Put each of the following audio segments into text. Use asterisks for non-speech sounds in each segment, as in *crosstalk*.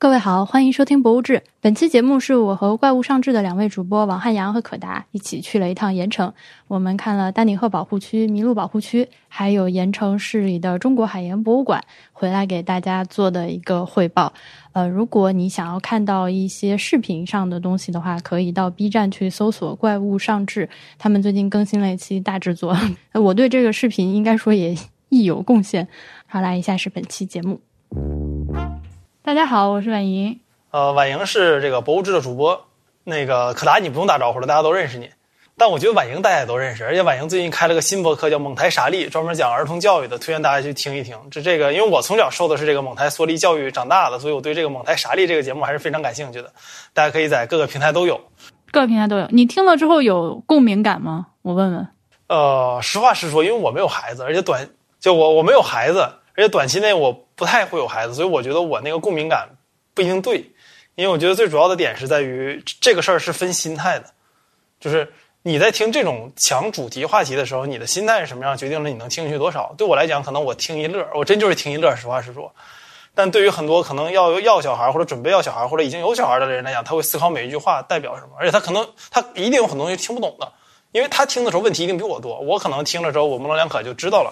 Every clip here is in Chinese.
各位好，欢迎收听《博物志》。本期节目是我和怪物上志的两位主播王汉阳和可达一起去了一趟盐城。我们看了丹顶鹤保护区、麋鹿保护区，还有盐城市里的中国海盐博物馆，回来给大家做的一个汇报。呃，如果你想要看到一些视频上的东西的话，可以到 B 站去搜索“怪物上志”，他们最近更新了一期大制作。*laughs* 我对这个视频应该说也亦有贡献。好，来一下是本期节目。大家好，我是婉莹。呃，婉莹是这个博物志的主播。那个可达，你不用打招呼了，大家都认识你。但我觉得婉莹大家也都认识，而且婉莹最近开了个新博客，叫“蒙台傻利”，专门讲儿童教育的，推荐大家去听一听。这这个，因为我从小受的是这个蒙台梭利教育长大的，所以我对这个“蒙台傻利”这个节目还是非常感兴趣的。大家可以在各个平台都有，各个平台都有。你听了之后有共鸣感吗？我问问。呃，实话实说，因为我没有孩子，而且短就我我没有孩子。而且短期内我不太会有孩子，所以我觉得我那个共鸣感不一定对，因为我觉得最主要的点是在于这个事儿是分心态的，就是你在听这种强主题话题的时候，你的心态是什么样，决定了你能听进去多少。对我来讲，可能我听一乐，我真就是听一乐，实话实说。但对于很多可能要要小孩或者准备要小孩或者已经有小孩的人来讲，他会思考每一句话代表什么，而且他可能他一定有很多东西听不懂的，因为他听的时候问题一定比我多，我可能听了之后我模棱两可就知道了。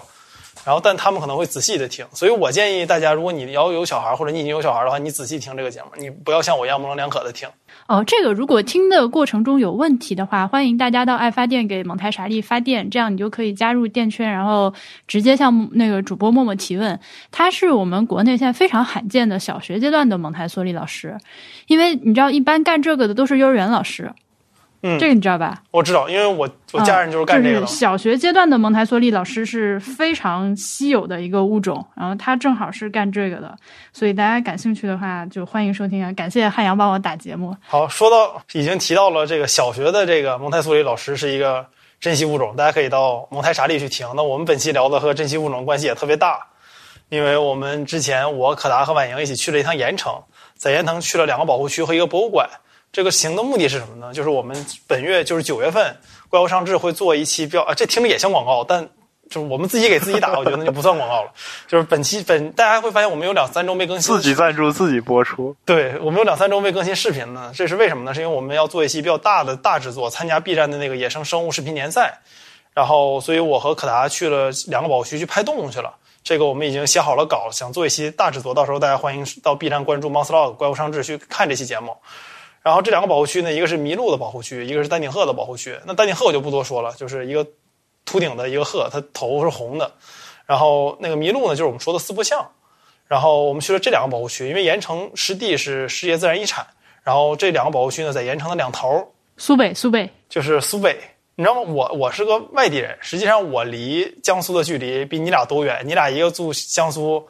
然后，但他们可能会仔细的听，所以我建议大家，如果你要有小孩或者你已经有小孩的话，你仔细听这个节目，你不要像我一样模棱两可的听。哦，这个如果听的过程中有问题的话，欢迎大家到爱发电给蒙台傻利发电，这样你就可以加入电圈，然后直接向那个主播默默提问。他是我们国内现在非常罕见的小学阶段的蒙台梭利老师，因为你知道，一般干这个的都是幼儿园老师。嗯，这个你知道吧？我知道，因为我我家人就是干这个的。小学阶段的蒙台梭利老师是非常稀有的一个物种，然后他正好是干这个的，所以大家感兴趣的话就欢迎收听啊！感谢汉阳帮我打节目。好，说到已经提到了这个小学的这个蒙台梭利老师是一个珍稀物种，大家可以到蒙台傻利去听。那我们本期聊的和珍稀物种关系也特别大，因为我们之前我可达和婉莹一起去了一趟盐城，在盐城去了两个保护区和一个博物馆。这个行的目的是什么呢？就是我们本月就是九月份，怪物上志会做一期标啊，这听着也像广告，但就是我们自己给自己打，我觉得那就不算广告了。*laughs* 就是本期本大家会发现我们有两三周没更新，自己赞助自己播出。对我们有两三周没更新视频呢，这是为什么呢？是因为我们要做一期比较大的大制作，参加 B 站的那个野生生物视频联赛，然后所以我和可达去了两个保护区去拍动物去了。这个我们已经写好了稿，想做一期大制作，到时候大家欢迎到 B 站关注 Monsterlog 怪物上志去看这期节目。然后这两个保护区呢，一个是麋鹿的保护区，一个是丹顶鹤的保护区。那丹顶鹤我就不多说了，就是一个秃顶的一个鹤，它头是红的。然后那个麋鹿呢，就是我们说的四不像。然后我们去了这两个保护区，因为盐城湿地是世界自然遗产。然后这两个保护区呢，在盐城的两头。苏北，苏北就是苏北。你知道吗？我我是个外地人，实际上我离江苏的距离比你俩都远。你俩一个住江苏，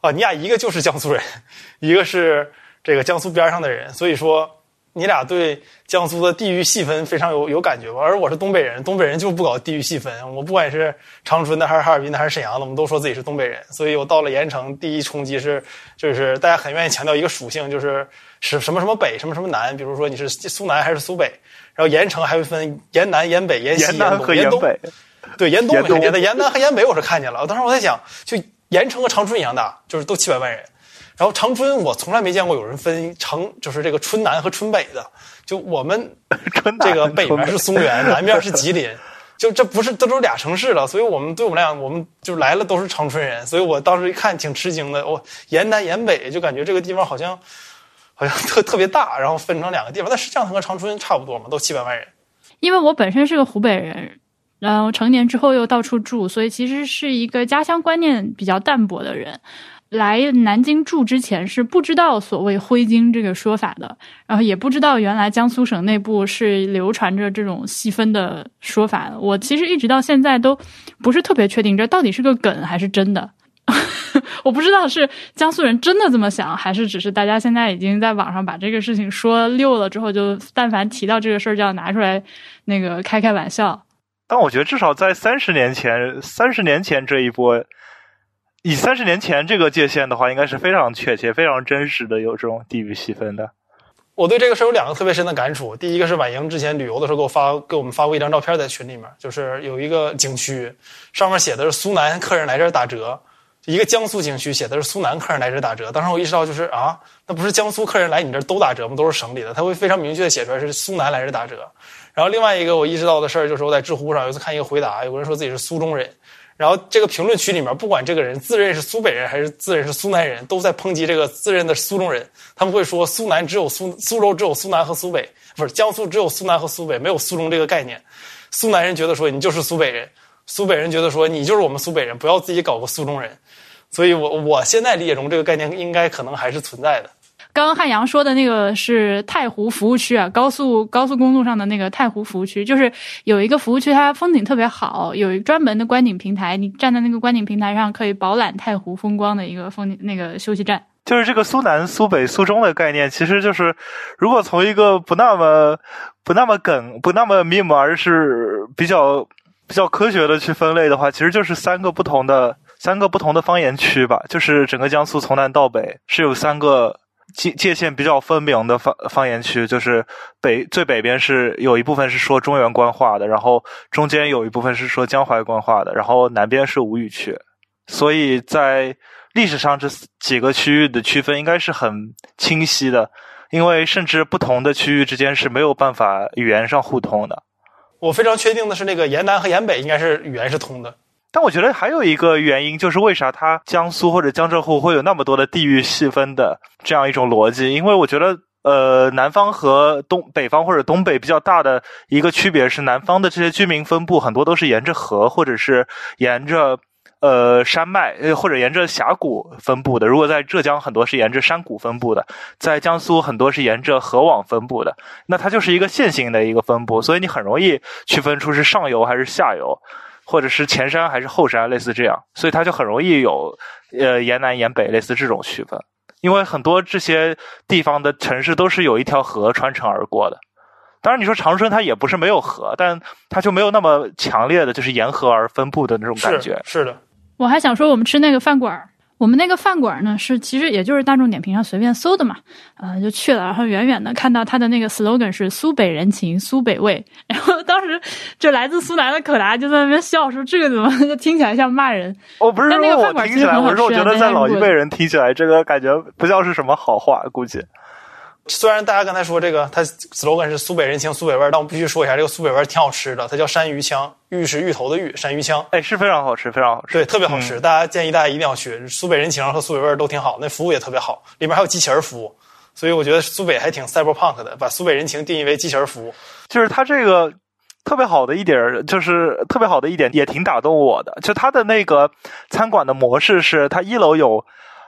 啊，你俩一个就是江苏人，*laughs* 一个是这个江苏边上的人，所以说。你俩对江苏的地域细分非常有有感觉吧？而我是东北人，东北人就不搞地域细分。我不管是长春的，还是哈尔滨的，还是沈阳的，我们都说自己是东北人。所以我到了盐城，第一冲击是，就是大家很愿意强调一个属性，就是是什么什么北，什么什么南。比如说你是苏南还是苏北，然后盐城还会分盐南、盐北、盐西、盐东、盐东。对，盐东没看见，但盐南和盐北我是看见了。当时我在想，就盐城和长春一样大，就是都七百万人。然后长春，我从来没见过有人分长，就是这个春南和春北的。就我们 *laughs* 这个北边是松原，*laughs* 南边是吉林，就这不是这都是俩城市了。所以我们对我们来讲，我们就来了都是长春人。所以我当时一看挺吃惊的，我沿南沿北就感觉这个地方好像好像特特别大，然后分成两个地方。但实际上它和长春差不多嘛，都七百万人。因为我本身是个湖北人，然后成年之后又到处住，所以其实是一个家乡观念比较淡薄的人。来南京住之前是不知道所谓“徽京”这个说法的，然后也不知道原来江苏省内部是流传着这种细分的说法。我其实一直到现在都不是特别确定这到底是个梗还是真的。*laughs* 我不知道是江苏人真的这么想，还是只是大家现在已经在网上把这个事情说溜了之后，就但凡提到这个事儿就要拿出来那个开开玩笑。但我觉得至少在三十年前，三十年前这一波。以三十年前这个界限的话，应该是非常确切、非常真实的有这种地域细分的。我对这个事有两个特别深的感触。第一个是婉莹之前旅游的时候给我发给我们发过一张照片，在群里面，就是有一个景区，上面写的是苏南客人来这儿打折，一个江苏景区写的是苏南客人来这儿打折。当时我意识到，就是啊，那不是江苏客人来你这儿都打折吗？都是省里的，他会非常明确的写出来是苏南来这儿打折。然后另外一个我意识到的事儿，就是我在知乎上有一次看一个回答，有个人说自己是苏中人，然后这个评论区里面，不管这个人自认是苏北人还是自认是苏南人，都在抨击这个自认的苏中人。他们会说苏南只有苏苏州只有苏南和苏北，不是江苏只有苏南和苏北，没有苏中这个概念。苏南人觉得说你就是苏北人，苏北人觉得说你就是我们苏北人，不要自己搞个苏中人。所以我我现在理解中这个概念应该可能还是存在的。刚刚汉阳说的那个是太湖服务区啊，高速高速公路上的那个太湖服务区，就是有一个服务区，它风景特别好，有一专门的观景平台，你站在那个观景平台上可以饱览太湖风光的一个风景那个休息站。就是这个苏南、苏北、苏中的概念，其实就是如果从一个不那么不那么梗、不那么 meme，而是比较比较科学的去分类的话，其实就是三个不同的三个不同的方言区吧。就是整个江苏从南到北是有三个界界限比较分明的方方言区，就是北最北边是有一部分是说中原官话的，然后中间有一部分是说江淮官话的，然后南边是吴语区，所以在。历史上这几个区域的区分应该是很清晰的，因为甚至不同的区域之间是没有办法语言上互通的。我非常确定的是，那个沿南和沿北应该是语言是通的。但我觉得还有一个原因，就是为啥它江苏或者江浙沪会有那么多的地域细分的这样一种逻辑？因为我觉得，呃，南方和东北方或者东北比较大的一个区别是，南方的这些居民分布很多都是沿着河或者是沿着。呃，山脉呃或者沿着峡谷分布的，如果在浙江很多是沿着山谷分布的，在江苏很多是沿着河网分布的，那它就是一个线性的一个分布，所以你很容易区分出是上游还是下游，或者是前山还是后山，类似这样，所以它就很容易有呃沿南沿北类似这种区分，因为很多这些地方的城市都是有一条河穿城而过的。当然，你说长春它也不是没有河，但它就没有那么强烈的就是沿河而分布的那种感觉。是的。我还想说，我们吃那个饭馆儿，我们那个饭馆呢，是其实也就是大众点评上随便搜的嘛，呃，就去了，然后远远的看到他的那个 slogan 是“苏北人情，苏北味”，然后当时就来自苏南的可达就在那边笑说：“这个怎么听起来像骂人？”哦，不是那个饭馆听起来，我是我觉得在老一辈人听起来，这个感觉不像是什么好话，估计。虽然大家刚才说这个，它 slogan 是苏北人情苏北味儿，但我必须说一下，这个苏北味儿挺好吃的。它叫山芋枪，芋是芋头的芋，山芋枪，哎，是非常好吃，非常好吃，对，特别好吃。大家建议大家一定要去，苏北人情和苏北味儿都挺好，那服务也特别好，里面还有机器人服务，所以我觉得苏北还挺 cyberpunk 的，把苏北人情定义为机器人服务。就是它这个特别好的一点，就是特别好的一点，也挺打动我的。就它的那个餐馆的模式是，它一楼有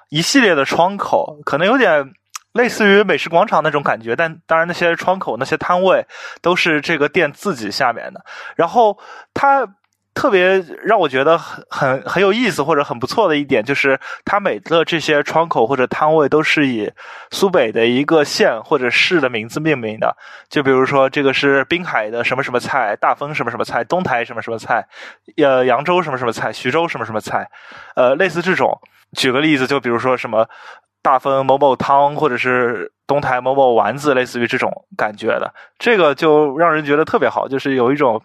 一系列的窗口，可能有点。类似于美食广场那种感觉，但当然那些窗口、那些摊位都是这个店自己下面的。然后它特别让我觉得很很很有意思或者很不错的一点，就是它每个这些窗口或者摊位都是以苏北的一个县或者市的名字命名的。就比如说这个是滨海的什么什么菜，大丰什么什么菜，东台什么什么菜，呃，扬州什么什么菜，徐州什么什么菜，呃，类似这种。举个例子，就比如说什么。大丰某某汤，或者是东台某某丸子，类似于这种感觉的，这个就让人觉得特别好，就是有一种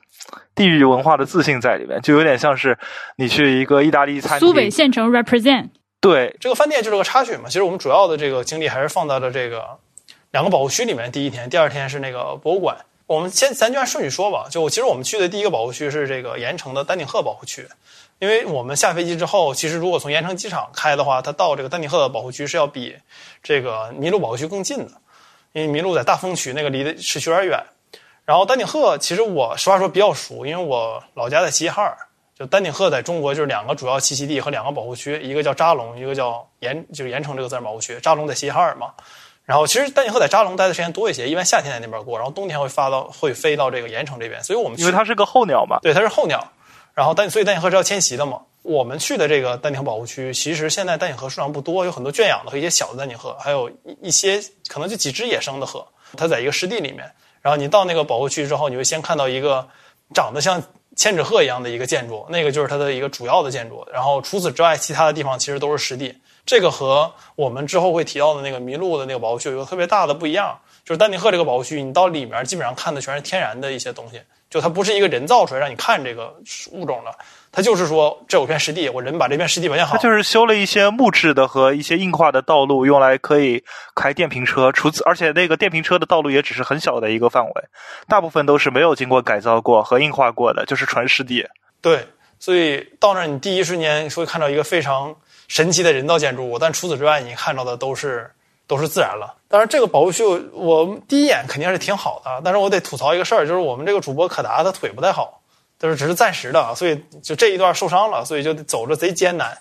地域文化的自信在里面，就有点像是你去一个意大利餐厅。苏北县城 represent。对，这个饭店就是个插曲嘛。其实我们主要的这个精力还是放在了这个两个保护区里面。第一天，第二天是那个博物馆。我们先咱就按顺序说吧。就其实我们去的第一个保护区是这个盐城的丹顶鹤保护区。因为我们下飞机之后，其实如果从盐城机场开的话，它到这个丹顶鹤的保护区是要比这个麋鹿保护区更近的，因为麋鹿在大风区，那个离的市区有点远。然后丹顶鹤其实我实话说比较熟，因为我老家在齐齐哈尔，就丹顶鹤在中国就是两个主要栖息地和两个保护区，一个叫扎龙，一个叫盐，就是盐城这个自然保护区。扎龙在齐齐哈尔嘛，然后其实丹顶鹤在扎龙待的时间多一些，一般夏天在那边过，然后冬天会发到会飞到这个盐城这边，所以我们因为它是个候鸟嘛，对，它是候鸟。然后丹，所以丹顶鹤是要迁徙的嘛。我们去的这个丹顶鹤保护区，其实现在丹顶鹤数量不多，有很多圈养的和一些小的丹顶鹤，还有一一些可能就几只野生的鹤。它在一个湿地里面。然后你到那个保护区之后，你会先看到一个长得像千纸鹤一样的一个建筑，那个就是它的一个主要的建筑。然后除此之外，其他的地方其实都是湿地。这个和我们之后会提到的那个麋鹿的那个保护区有个特别大的不一样，就是丹顶鹤这个保护区，你到里面基本上看的全是天然的一些东西。就它不是一个人造出来让你看这个物种的，它就是说这有片湿地，我人把这片湿地完全好它。就是修了一些木质的和一些硬化的道路，用来可以开电瓶车。除此，而且那个电瓶车的道路也只是很小的一个范围，大部分都是没有经过改造过和硬化过的，就是纯湿地。对，所以到那儿你第一瞬间会看到一个非常神奇的人造建筑物，但除此之外，你看到的都是都是自然了。当然，这个保护区我第一眼肯定是挺好的，但是我得吐槽一个事儿，就是我们这个主播可达他腿不太好，就是只是暂时的，所以就这一段受伤了，所以就走着贼艰难。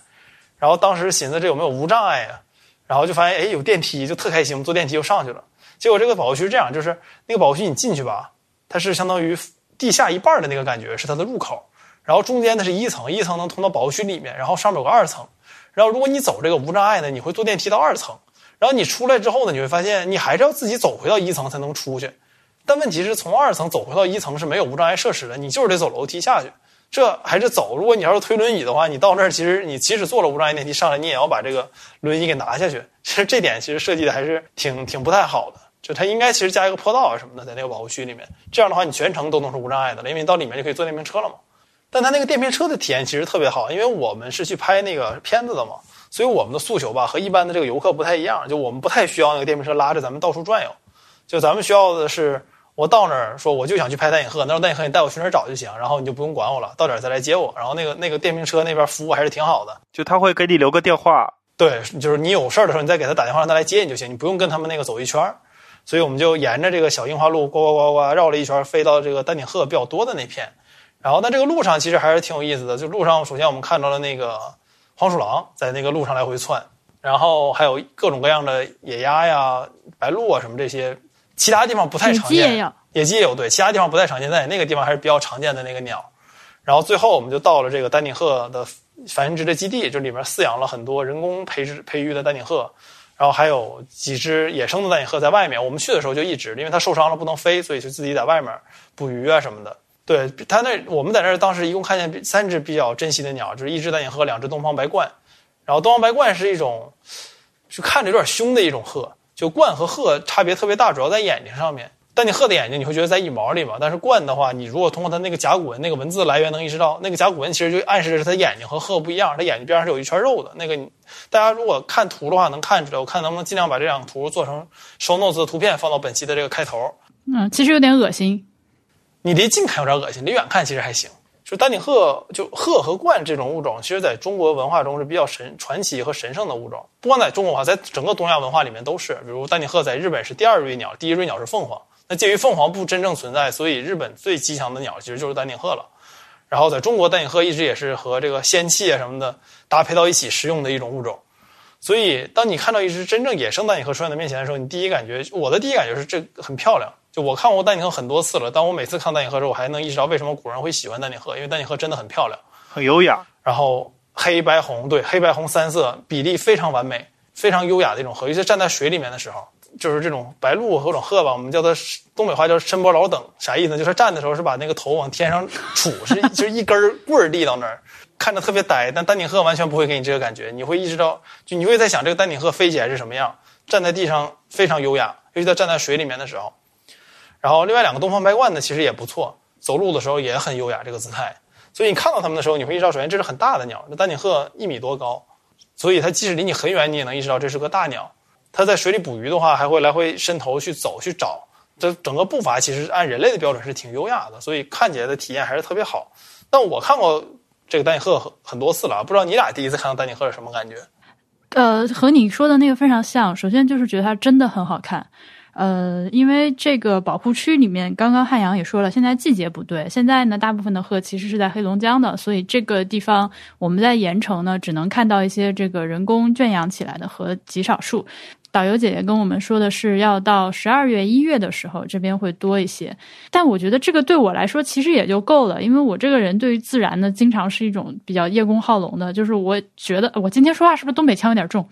然后当时寻思这有没有无障碍呀？然后就发现哎有电梯，就特开心，坐电梯就上去了。结果这个保护区是这样，就是那个保护区你进去吧，它是相当于地下一半的那个感觉是它的入口，然后中间它是一层，一层能通到保护区里面，然后上面有个二层。然后如果你走这个无障碍呢，你会坐电梯到二层，然后你出来之后呢，你会发现你还是要自己走回到一层才能出去。但问题是从二层走回到一层是没有无障碍设施的，你就是得走楼梯下去。这还是走。如果你要是推轮椅的话，你到那儿其实你即使坐了无障碍电梯上来，你也要把这个轮椅给拿下去。*laughs* 其实这点其实设计的还是挺挺不太好的。就它应该其实加一个坡道啊什么的，在那个保护区里面，这样的话你全程都能是无障碍的了，因为你到里面就可以坐电瓶车了嘛。但它那个电瓶车的体验其实特别好，因为我们是去拍那个片子的嘛，所以我们的诉求吧和一般的这个游客不太一样，就我们不太需要那个电瓶车拉着咱们到处转悠，就咱们需要的是我到那儿说我就想去拍丹顶鹤，那丹顶鹤你带我去哪儿找就行，然后你就不用管我了，到点儿再来接我，然后那个那个电瓶车那边服务还是挺好的。就他会给你留个电话，对，就是你有事儿的时候，你再给他打电话让他来接你就行，你不用跟他们那个走一圈儿。所以我们就沿着这个小樱花路呱呱呱呱绕了一圈，飞到这个丹顶鹤比较多的那片。然后，但这个路上其实还是挺有意思的。就路上，首先我们看到了那个黄鼠狼在那个路上来回窜，然后还有各种各样的野鸭呀、白鹭啊什么这些，其他地方不太常见。野鸡也有，野鸡也有，对，其他地方不太常见，但那个地方还是比较常见的那个鸟。然后最后我们就到了这个丹顶鹤的繁殖的基地，就里面饲养了很多人工培植培育的丹顶鹤，然后还有几只野生的丹顶鹤在外面。我们去的时候就一直，因为它受伤了不能飞，所以就自己在外面捕鱼啊什么的。对它那我们在那儿当时一共看见三只比较珍稀的鸟，就是一只丹顶鹤，两只东方白鹳。然后东方白鹳是一种是看着有点凶的一种鹤，就鹳和鹤差别特别大，主要在眼睛上面。丹顶鹤的眼睛你会觉得在羽毛里嘛，但是鹳的话，你如果通过它那个甲骨文那个文字来源能意识到，那个甲骨文其实就暗示的是它眼睛和鹤不一样，它眼睛边上是有一圈肉的。那个大家如果看图的话能看出来，我看能不能尽量把这两个图做成 show notes 的图片放到本期的这个开头。嗯，其实有点恶心。你离近看有点恶心，离远看其实还行。就丹顶鹤，就鹤和鹳这种物种，其实在中国文化中是比较神、传奇和神圣的物种。不光在中国文化，在整个东亚文化里面都是。比如丹顶鹤在日本是第二瑞鸟，第一瑞鸟是凤凰。那鉴于凤凰不真正存在，所以日本最吉祥的鸟其实就是丹顶鹤了。然后在中国，丹顶鹤一直也是和这个仙气啊什么的搭配到一起食用的一种物种。所以，当你看到一只真正野生丹顶鹤出现在面前的时候，你第一感觉，我的第一感觉是这很漂亮。就我看过丹顶鹤很多次了，当我每次看丹顶鹤的时候，我还能意识到为什么古人会喜欢丹顶鹤，因为丹顶鹤真的很漂亮，很优雅。然后黑白红，对，黑白红三色比例非常完美，非常优雅的一种鹤。尤其站在水里面的时候，就是这种白鹭和这种鹤吧，我们叫它东北话叫伸脖老等，啥意思呢？就是站的时候是把那个头往天上杵，是就是一根棍儿立到那儿，看着特别呆。但丹顶鹤完全不会给你这个感觉，你会意识到，就你会在想这个丹顶鹤飞起来是什么样，站在地上非常优雅，尤其它站在水里面的时候。然后另外两个东方白鹳呢，其实也不错，走路的时候也很优雅这个姿态。所以你看到它们的时候，你会意识到，首先这是很大的鸟，那丹顶鹤一米多高，所以它即使离你很远，你也能意识到这是个大鸟。它在水里捕鱼的话，还会来回伸头去走去找，这整个步伐其实按人类的标准是挺优雅的，所以看起来的体验还是特别好。但我看过这个丹顶鹤很很多次了，不知道你俩第一次看到丹顶鹤是什么感觉？呃，和你说的那个非常像。首先就是觉得它真的很好看。呃，因为这个保护区里面，刚刚汉阳也说了，现在季节不对。现在呢，大部分的鹤其实是在黑龙江的，所以这个地方我们在盐城呢，只能看到一些这个人工圈养起来的和极少数。导游姐姐跟我们说的是，要到十二月、一月的时候，这边会多一些。但我觉得这个对我来说其实也就够了，因为我这个人对于自然呢，经常是一种比较叶公好龙的。就是我觉得，我今天说话是不是东北腔有点重？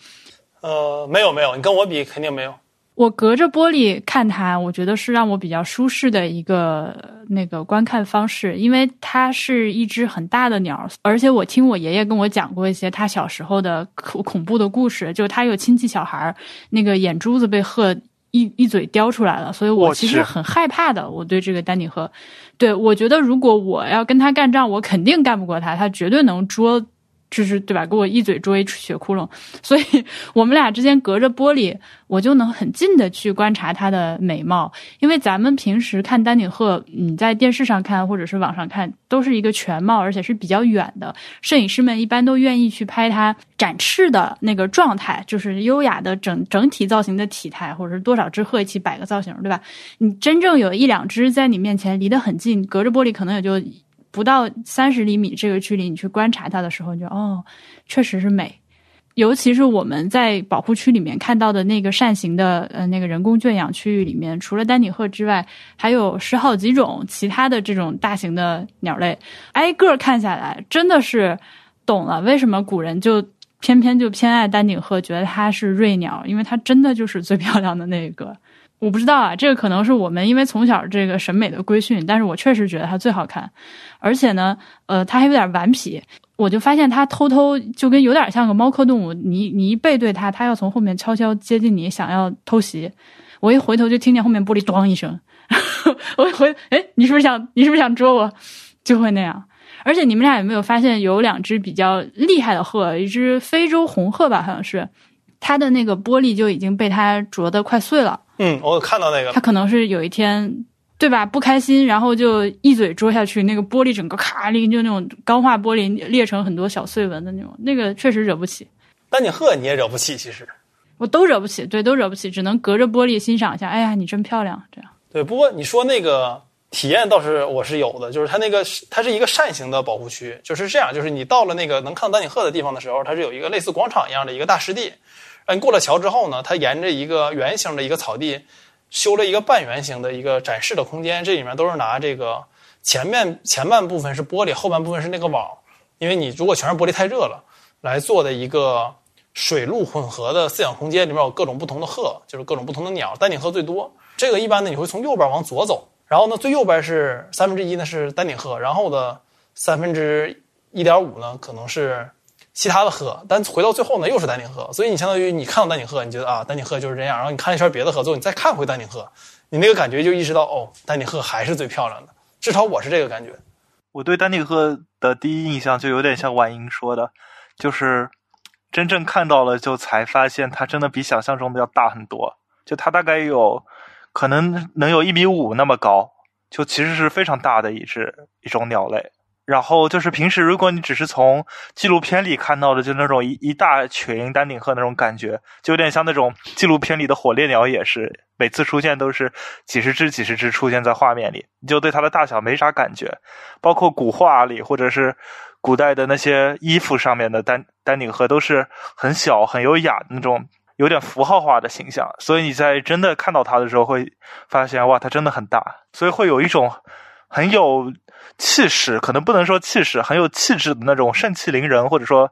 呃，没有没有，你跟我比肯定没有。我隔着玻璃看它，我觉得是让我比较舒适的一个那个观看方式，因为它是一只很大的鸟，而且我听我爷爷跟我讲过一些他小时候的恐恐怖的故事，就他有亲戚小孩儿，那个眼珠子被鹤一一嘴叼出来了，所以我其实很害怕的。我对这个丹顶鹤，对我觉得如果我要跟他干仗，我肯定干不过他，他绝对能捉，就是对吧？给我一嘴捉一血窟窿。所以我们俩之间隔着玻璃，我就能很近的去观察它的美貌。因为咱们平时看丹顶鹤，你在电视上看或者是网上看，都是一个全貌，而且是比较远的。摄影师们一般都愿意去拍它展翅的那个状态，就是优雅的整整体造型的体态，或者是多少只鹤一起摆个造型，对吧？你真正有一两只在你面前离得很近，隔着玻璃可能也就不到三十厘米这个距离，你去观察它的时候，你就哦，确实是美。尤其是我们在保护区里面看到的那个扇形的呃那个人工圈养区域里面，除了丹顶鹤之外，还有十好几种其他的这种大型的鸟类，挨个看下来，真的是懂了为什么古人就偏偏就偏爱丹顶鹤，觉得它是瑞鸟，因为它真的就是最漂亮的那个。我不知道啊，这个可能是我们因为从小这个审美的规训，但是我确实觉得它最好看，而且呢，呃，它还有点顽皮。我就发现它偷偷就跟有点像个猫科动物，你你一背对它，它要从后面悄悄接近你，想要偷袭。我一回头就听见后面玻璃咣一声，*laughs* 我一回，哎，你是不是想你是不是想捉我？就会那样。而且你们俩有没有发现有两只比较厉害的鹤，一只非洲红鹤吧，好像是，它的那个玻璃就已经被它啄得快碎了。嗯，我有看到那个他，可能是有一天，对吧？不开心，然后就一嘴啄下去，那个玻璃整个咔裂，就那种钢化玻璃裂成很多小碎纹的那种，那个确实惹不起，丹顶鹤你也惹不起，其实。我都惹不起，对，都惹不起，只能隔着玻璃欣赏一下。哎呀，你真漂亮，这样。对，不过你说那个体验倒是我是有的，就是它那个它是一个扇形的保护区，就是这样，就是你到了那个能看到丹顶鹤的地方的时候，它是有一个类似广场一样的一个大湿地，然后你过了桥之后呢，它沿着一个圆形的一个草地修了一个半圆形的一个展示的空间，这里面都是拿这个前面前半部分是玻璃，后半部分是那个网，因为你如果全是玻璃太热了，来做的一个水陆混合的饲养空间，里面有各种不同的鹤，就是各种不同的鸟，丹顶鹤最多。这个一般呢，你会从右边往左走，然后呢，最右边是三分之一呢是丹顶鹤，然后的三分之一点五呢可能是其他的鹤，但回到最后呢又是丹顶鹤，所以你相当于你看到丹顶鹤，你觉得啊丹顶鹤就是这样，然后你看一圈别的鹤之后，你再看回丹顶鹤，你那个感觉就意识到哦，丹顶鹤还是最漂亮的，至少我是这个感觉。我对丹顶鹤的第一印象就有点像婉莹说的，就是真正看到了，就才发现它真的比想象中的要大很多。就它大概有可能能有一米五那么高，就其实是非常大的一只一种鸟类。然后就是平时如果你只是从纪录片里看到的，就那种一一大群丹顶鹤那种感觉，就有点像那种纪录片里的火烈鸟，也是每次出现都是几十只几十只出现在画面里，你就对它的大小没啥感觉。包括古画里或者是古代的那些衣服上面的丹丹顶鹤，都是很小很优雅那种。有点符号化的形象，所以你在真的看到它的时候，会发现哇，它真的很大，所以会有一种很有气势，可能不能说气势，很有气质的那种盛气凌人，或者说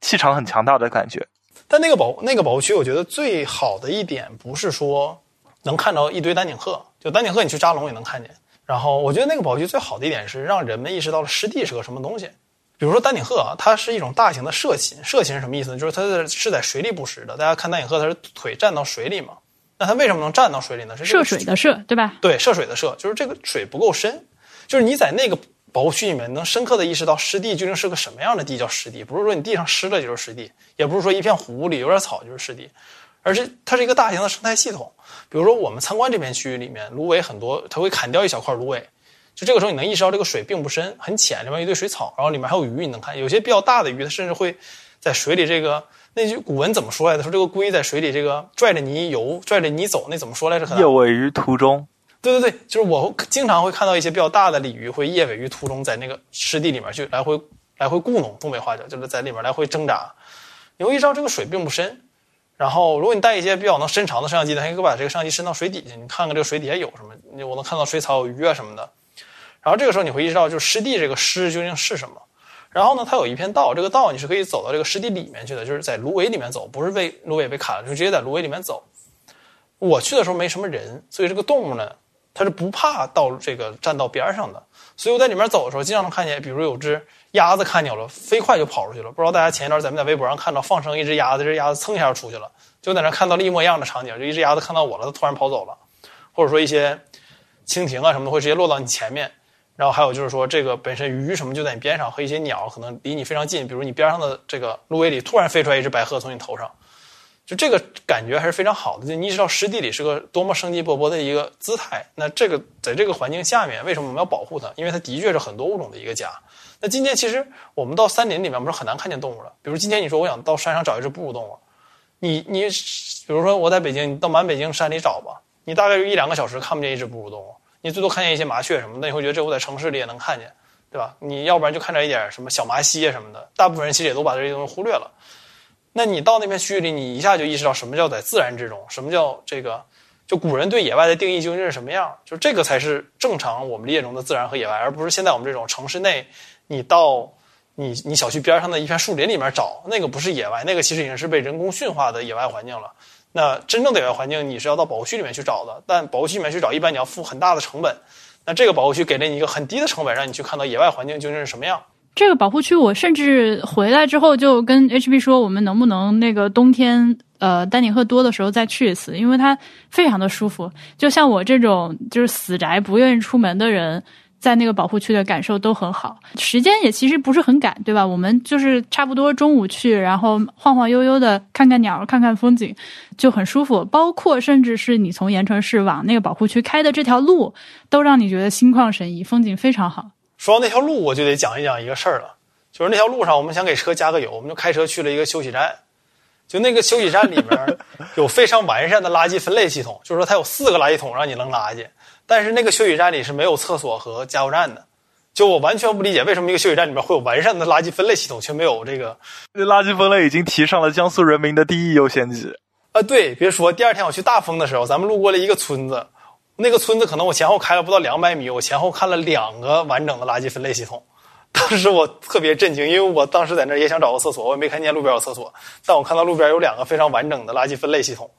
气场很强大的感觉。但那个保那个保护区，我觉得最好的一点不是说能看到一堆丹顶鹤，就丹顶鹤你去扎龙也能看见。然后我觉得那个保护区最好的一点是让人们意识到了湿地是个什么东西。比如说丹顶鹤啊，它是一种大型的涉禽。涉禽是什么意思呢？就是它是是在水里捕食的。大家看丹顶鹤，它是腿站到水里嘛？那它为什么能站到水里呢？是这涉水的涉，对吧？对，涉水的涉，就是这个水不够深。就是你在那个保护区里面，能深刻的意识到湿地究竟是个什么样的地叫湿地，不是说你地上湿了就是湿地，也不是说一片湖里有点草就是湿地，而是它是一个大型的生态系统。比如说我们参观这片区域里面，芦苇很多，它会砍掉一小块芦苇。就这个时候，你能意识到这个水并不深，很浅，里面一堆水草，然后里面还有鱼，你能看。有些比较大的鱼，它甚至会在水里这个那句古文怎么说来着？说这个龟在水里这个拽着你游，拽着你走，那怎么说来着？可能夜尾于途中，对对对，就是我经常会看到一些比较大的鲤鱼会夜尾鱼途中，在那个湿地里面去来回来回故弄，东北话叫就是在里面来回挣扎。你会意识到这个水并不深，然后如果你带一些比较能伸长的摄像机，它可以把这个摄像机伸到水底下，你看看这个水底下有什么，我能看到水草、鱼啊什么的。然后这个时候你会意识到，就是湿地这个湿究竟是什么。然后呢，它有一片道，这个道你是可以走到这个湿地里面去的，就是在芦苇里面走，不是被芦苇被砍了，就直接在芦苇里面走。我去的时候没什么人，所以这个动物呢它是不怕到这个栈道边上的。所以我在里面走的时候，经常能看见，比如有只鸭子看见了，飞快就跑出去了。不知道大家前一段咱们在微博上看到放生一只鸭子，这只鸭子蹭一下就出去了，就在那看到了一模一样的场景，就一只鸭子看到我了，它突然跑走了，或者说一些蜻蜓啊什么的会直接落到你前面。然后还有就是说，这个本身鱼什么就在你边上，和一些鸟可能离你非常近，比如你边上的这个芦苇里突然飞出来一只白鹤从你头上，就这个感觉还是非常好的。就你知道湿地里是个多么生机勃勃的一个姿态。那这个在这个环境下面，为什么我们要保护它？因为它的确是很多物种的一个家。那今天其实我们到森林里面，我们是很难看见动物的。比如今天你说我想到山上找一只哺乳动物，你你比如说我在北京，你到满北京山里找吧，你大概有一两个小时看不见一只哺乳动物。你最多看见一些麻雀什么的，你会觉得这我在城市里也能看见，对吧？你要不然就看着一点什么小麻蜥啊什么的，大部分人其实也都把这些东西忽略了。那你到那片区域里，你一下就意识到什么叫在自然之中，什么叫这个，就古人对野外的定义究竟是什么样？就这个才是正常我们理解中的自然和野外，而不是现在我们这种城市内，你到你你小区边上的一片树林里面找，那个不是野外，那个其实已经是被人工驯化的野外环境了。那真正的野外环境，你是要到保护区里面去找的。但保护区里面去找，一般你要付很大的成本。那这个保护区给了你一个很低的成本，让你去看到野外环境究竟是什么样。这个保护区，我甚至回来之后就跟 HB 说，我们能不能那个冬天，呃，丹顶鹤多的时候再去一次，因为它非常的舒服。就像我这种就是死宅不愿意出门的人。在那个保护区的感受都很好，时间也其实不是很赶，对吧？我们就是差不多中午去，然后晃晃悠悠的看看鸟，看看风景，就很舒服。包括甚至是你从盐城市往那个保护区开的这条路，都让你觉得心旷神怡，风景非常好。说到那条路，我就得讲一讲一个事儿了，就是那条路上，我们想给车加个油，我们就开车去了一个休息站，就那个休息站里面 *laughs* 有非常完善的垃圾分类系统，就是说它有四个垃圾桶让你扔垃圾。但是那个休息站里是没有厕所和加油站的，就我完全不理解为什么一个休息站里面会有完善的垃圾分类系统，却没有这个。垃圾分类已经提上了江苏人民的第一优先级啊！对，别说第二天我去大丰的时候，咱们路过了一个村子，那个村子可能我前后开了不到两百米，我前后看了两个完整的垃圾分类系统。当时我特别震惊，因为我当时在那儿也想找个厕所，我也没看见路边有厕所，但我看到路边有两个非常完整的垃圾分类系统。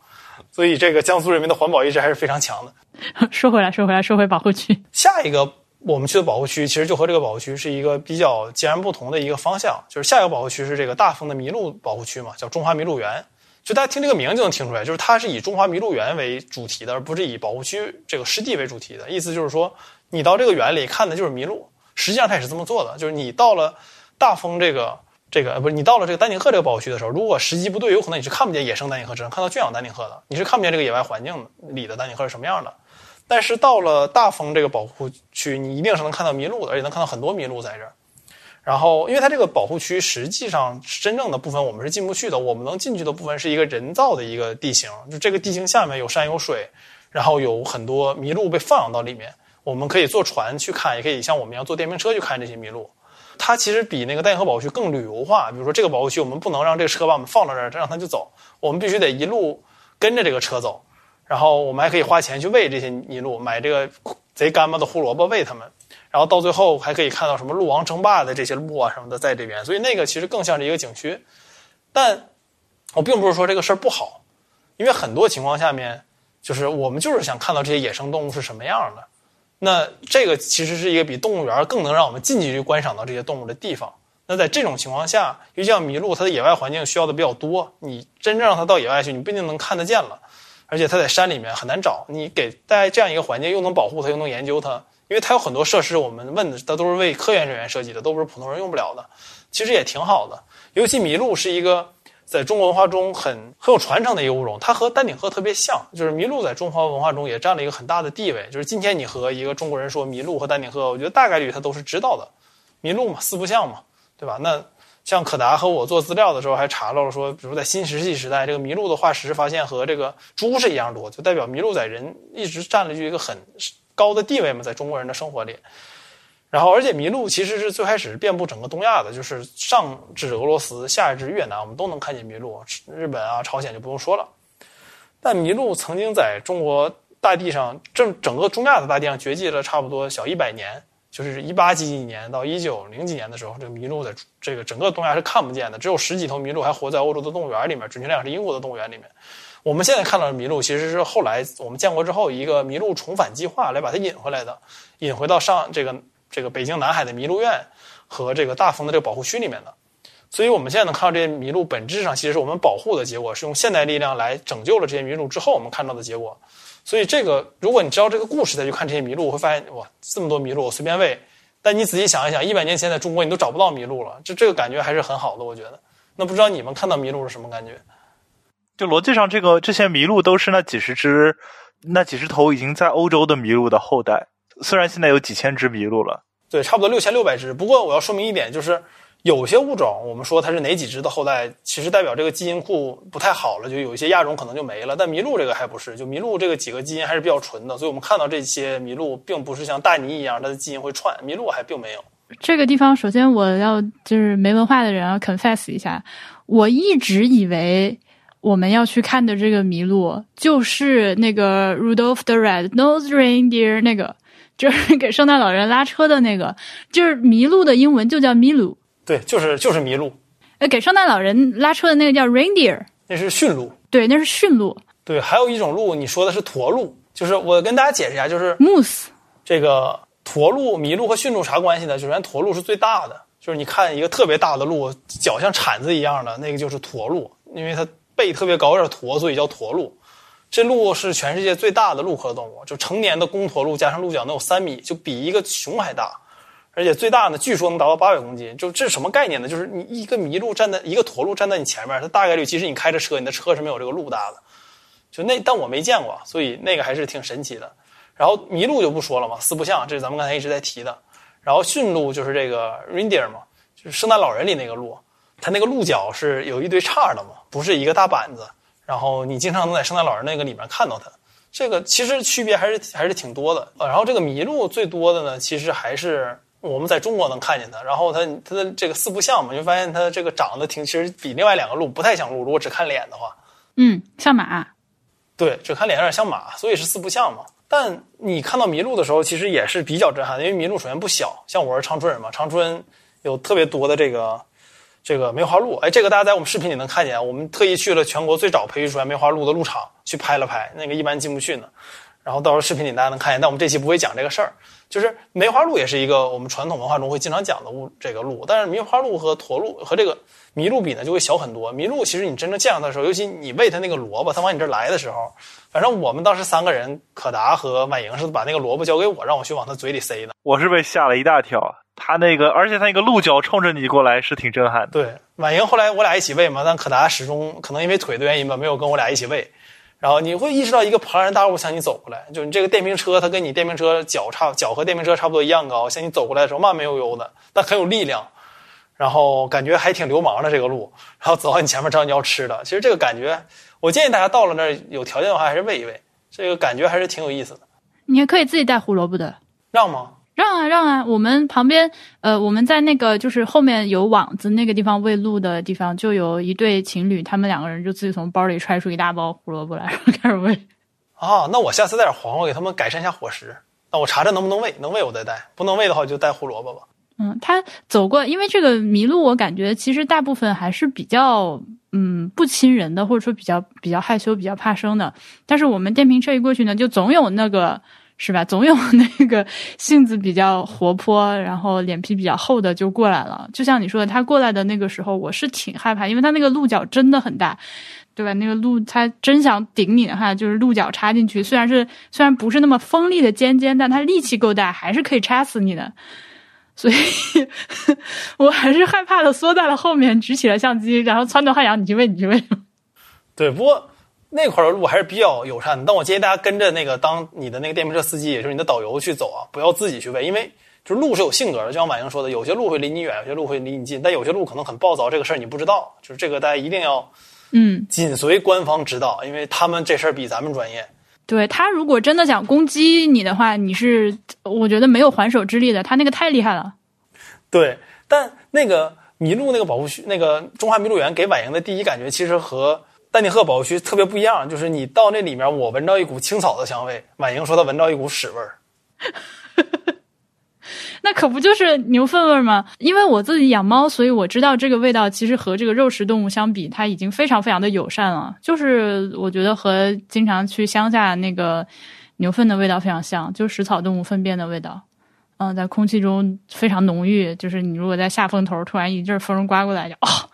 所以，这个江苏人民的环保意识还是非常强的。*laughs* 说回来，说回来，说回保护区。下一个我们去的保护区，其实就和这个保护区是一个比较截然不同的一个方向。就是下一个保护区是这个大丰的麋鹿保护区嘛，叫中华麋鹿园。就大家听这个名就能听出来，就是它是以中华麋鹿园为主题的，而不是以保护区这个湿地为主题的。意思就是说，你到这个园里看的就是麋鹿。实际上，它也是这么做的，就是你到了大丰这个。这个不是你到了这个丹顶鹤这个保护区的时候，如果时机不对，有可能你是看不见野生丹顶鹤，只能看到圈养丹顶鹤的。你是看不见这个野外环境里的丹顶鹤是什么样的。但是到了大丰这个保护区，你一定是能看到麋鹿的，而且能看到很多麋鹿在这儿。然后，因为它这个保护区实际上真正的部分我们是进不去的，我们能进去的部分是一个人造的一个地形，就这个地形下面有山有水，然后有很多麋鹿被放养到里面，我们可以坐船去看，也可以像我们一样坐电瓶车去看这些麋鹿。它其实比那个丹顶鹤保护区更旅游化。比如说，这个保护区我们不能让这个车把我们放到这儿，让它就走，我们必须得一路跟着这个车走。然后我们还可以花钱去喂这些麋鹿，买这个贼干巴的胡萝卜喂它们。然后到最后还可以看到什么鹿王争霸的这些鹿啊什么的在这边。所以那个其实更像是一个景区。但我并不是说这个事儿不好，因为很多情况下面，就是我们就是想看到这些野生动物是什么样的。那这个其实是一个比动物园更能让我们近距离观赏到这些动物的地方。那在这种情况下，尤其像麋鹿，它的野外环境需要的比较多，你真正让它到野外去，你不一定能看得见了。而且它在山里面很难找，你给大家这样一个环境，又能保护它，又能研究它，因为它有很多设施，我们问的它都是为科研人员设计的，都不是普通人用不了的。其实也挺好的，尤其麋鹿是一个。在中国文化中很很有传承的一个物种，它和丹顶鹤特别像，就是麋鹿在中华文化中也占了一个很大的地位。就是今天你和一个中国人说麋鹿和丹顶鹤，我觉得大概率他都是知道的。麋鹿嘛，四不像嘛，对吧？那像可达和我做资料的时候还查到了说，比如在新石器时代，这个麋鹿的化石发现和这个猪是一样多，就代表麋鹿在人一直占了一个很高的地位嘛，在中国人的生活里。然后，而且麋鹿其实是最开始遍布整个东亚的，就是上至俄罗斯，下至越南，我们都能看见麋鹿。日本啊、朝鲜就不用说了。但麋鹿曾经在中国大地上，正整个中亚的大地上绝迹了差不多小一百年，就是一八几几年到一九零几年的时候，这个麋鹿在这个整个东亚是看不见的，只有十几头麋鹿还活在欧洲的动物园里面，准确来讲是英国的动物园里面。我们现在看到的麋鹿，其实是后来我们建国之后一个麋鹿重返计划来把它引回来的，引回到上这个这个北京南海的麋鹿苑和这个大丰的这个保护区里面的。所以我们现在能看到这些麋鹿，本质上其实是我们保护的结果，是用现代力量来拯救了这些麋鹿之后我们看到的结果。所以这个，如果你知道这个故事再去看这些麋鹿，会发现哇，这么多麋鹿我随便喂。但你仔细想一想，一百年前在中国你都找不到麋鹿了，这这个感觉还是很好的，我觉得。那不知道你们看到麋鹿是什么感觉？就逻辑上，这个这些麋鹿都是那几十只、那几十头已经在欧洲的麋鹿的后代。虽然现在有几千只麋鹿了，对，差不多六千六百只。不过我要说明一点，就是有些物种，我们说它是哪几只的后代，其实代表这个基因库不太好了，就有一些亚种可能就没了。但麋鹿这个还不是，就麋鹿这个几个基因还是比较纯的，所以我们看到这些麋鹿，并不是像大鲵一样，它的基因会串，麋鹿还并没有。这个地方，首先我要就是没文化的人要 confess 一下，我一直以为我们要去看的这个麋鹿就是那个 Rudolph the Red-Nosed Reindeer 那个，*laughs* 就是给圣诞老人拉车的那个，就是麋鹿的英文就叫麋鹿，对，就是就是麋鹿，呃，给圣诞老人拉车的那个叫 reindeer，那是驯鹿。对，那是驯鹿对，还有一种鹿，你说的是驼鹿，就是我跟大家解释一下，就是 moose。这个驼鹿、麋鹿和驯鹿啥关系呢？首先驼鹿是最大的，就是你看一个特别大的鹿，脚像铲子一样的那个就是驼鹿，因为它背特别高，有点驼，所以叫驼鹿。这鹿是全世界最大的鹿科动物，就成年的公驼鹿加上鹿角能有三米，就比一个熊还大，而且最大呢，据说能达到八百公斤。就这是什么概念呢？就是你一个麋鹿站在一个驼鹿站在你前面，它大概率即使你开着车，你的车是没有这个鹿大的。就那，但我没见过，所以那个还是挺神奇的。然后麋鹿就不说了嘛，四不像，这是咱们刚才一直在提的。然后驯鹿就是这个 reindeer 嘛，就是圣诞老人里那个鹿，它那个鹿角是有一堆叉的嘛，不是一个大板子。然后你经常能在圣诞老人那个里面看到它。这个其实区别还是还是挺多的。呃然后这个麋鹿最多的呢，其实还是我们在中国能看见它。然后它它的这个四不像嘛，你就发现它这个长得挺，其实比另外两个鹿不太像鹿。如果只看脸的话，嗯，像马。对，只看脸有点像马，所以是四不像嘛。但你看到麋鹿的时候，其实也是比较震撼的，因为麋鹿首先不小，像我是长春人嘛，长春有特别多的这个这个梅花鹿，哎，这个大家在我们视频里能看见，我们特意去了全国最早培育出来梅花鹿的鹿场去拍了拍，那个一般进不去呢。然后到时候视频里大家能看见，但我们这期不会讲这个事儿。就是梅花鹿也是一个我们传统文化中会经常讲的物，这个鹿，但是梅花鹿和驼鹿和这个麋鹿比呢，就会小很多。麋鹿其实你真正见到它的时候，尤其你喂它那个萝卜，它往你这儿来的时候，反正我们当时三个人，可达和婉莹是把那个萝卜交给我，让我去往它嘴里塞的。我是被吓了一大跳。它那个，而且它那个鹿角冲着你过来是挺震撼的。对，婉莹后来我俩一起喂嘛，但可达始终可能因为腿的原因吧，没有跟我俩一起喂。然后你会意识到一个庞然大物向你走过来，就你这个电瓶车，它跟你电瓶车脚差脚和电瓶车差不多一样高，向你走过来的时候慢慢悠悠的，但很有力量，然后感觉还挺流氓的这个路，然后走到你前面知道你要吃的。其实这个感觉，我建议大家到了那儿有条件的话还是喂一喂，这个感觉还是挺有意思的。你还可以自己带胡萝卜的。让吗？让啊让啊！我们旁边，呃，我们在那个就是后面有网子那个地方喂鹿的地方，就有一对情侣，他们两个人就自己从包里揣出一大包胡萝卜来，然后开始喂。*laughs* 哦，那我下次带点黄瓜给他们改善一下伙食。那我查查能不能喂，能喂我再带，不能喂的话就带胡萝卜吧。嗯，他走过，因为这个麋鹿，我感觉其实大部分还是比较嗯不亲人的，或者说比较比较害羞、比较怕生的。但是我们电瓶车一过去呢，就总有那个是吧？总有 *laughs* 那个性子比较活泼，然后脸皮比较厚的就过来了。就像你说的，他过来的那个时候，我是挺害怕，因为他那个鹿角真的很大。对吧？那个鹿，它真想顶你的话，就是鹿角插进去。虽然是虽然不是那么锋利的尖尖，但它力气够大，还是可以插死你的。所以，*laughs* 我还是害怕的，缩在了后面，举起了相机，然后撺掇汉阳，你去喂，你去喂。对，不过那块的路还是比较友善的。但我建议大家跟着那个当你的那个电瓶车司机，也就是你的导游去走啊，不要自己去喂，因为就是路是有性格的，就像婉莹说的，有些路会离你远，有些路会离你近，但有些路可能很暴躁，这个事儿你不知道。就是这个大家一定要嗯，紧随官方指导，因为他们这事儿比咱们专业。对他如果真的想攻击你的话，你是我觉得没有还手之力的。他那个太厉害了。对，但那个麋鹿那个保护区，那个中华麋鹿园给婉莹的第一感觉，其实和丹尼赫保护区特别不一样。就是你到那里面，我闻到一股青草的香味，婉莹说她闻到一股屎味儿。*laughs* 那可不就是牛粪味儿吗？因为我自己养猫，所以我知道这个味道其实和这个肉食动物相比，它已经非常非常的友善了。就是我觉得和经常去乡下那个牛粪的味道非常像，就是食草动物粪便的味道。嗯，在空气中非常浓郁，就是你如果在下风头突然一阵风刮过来，就哦，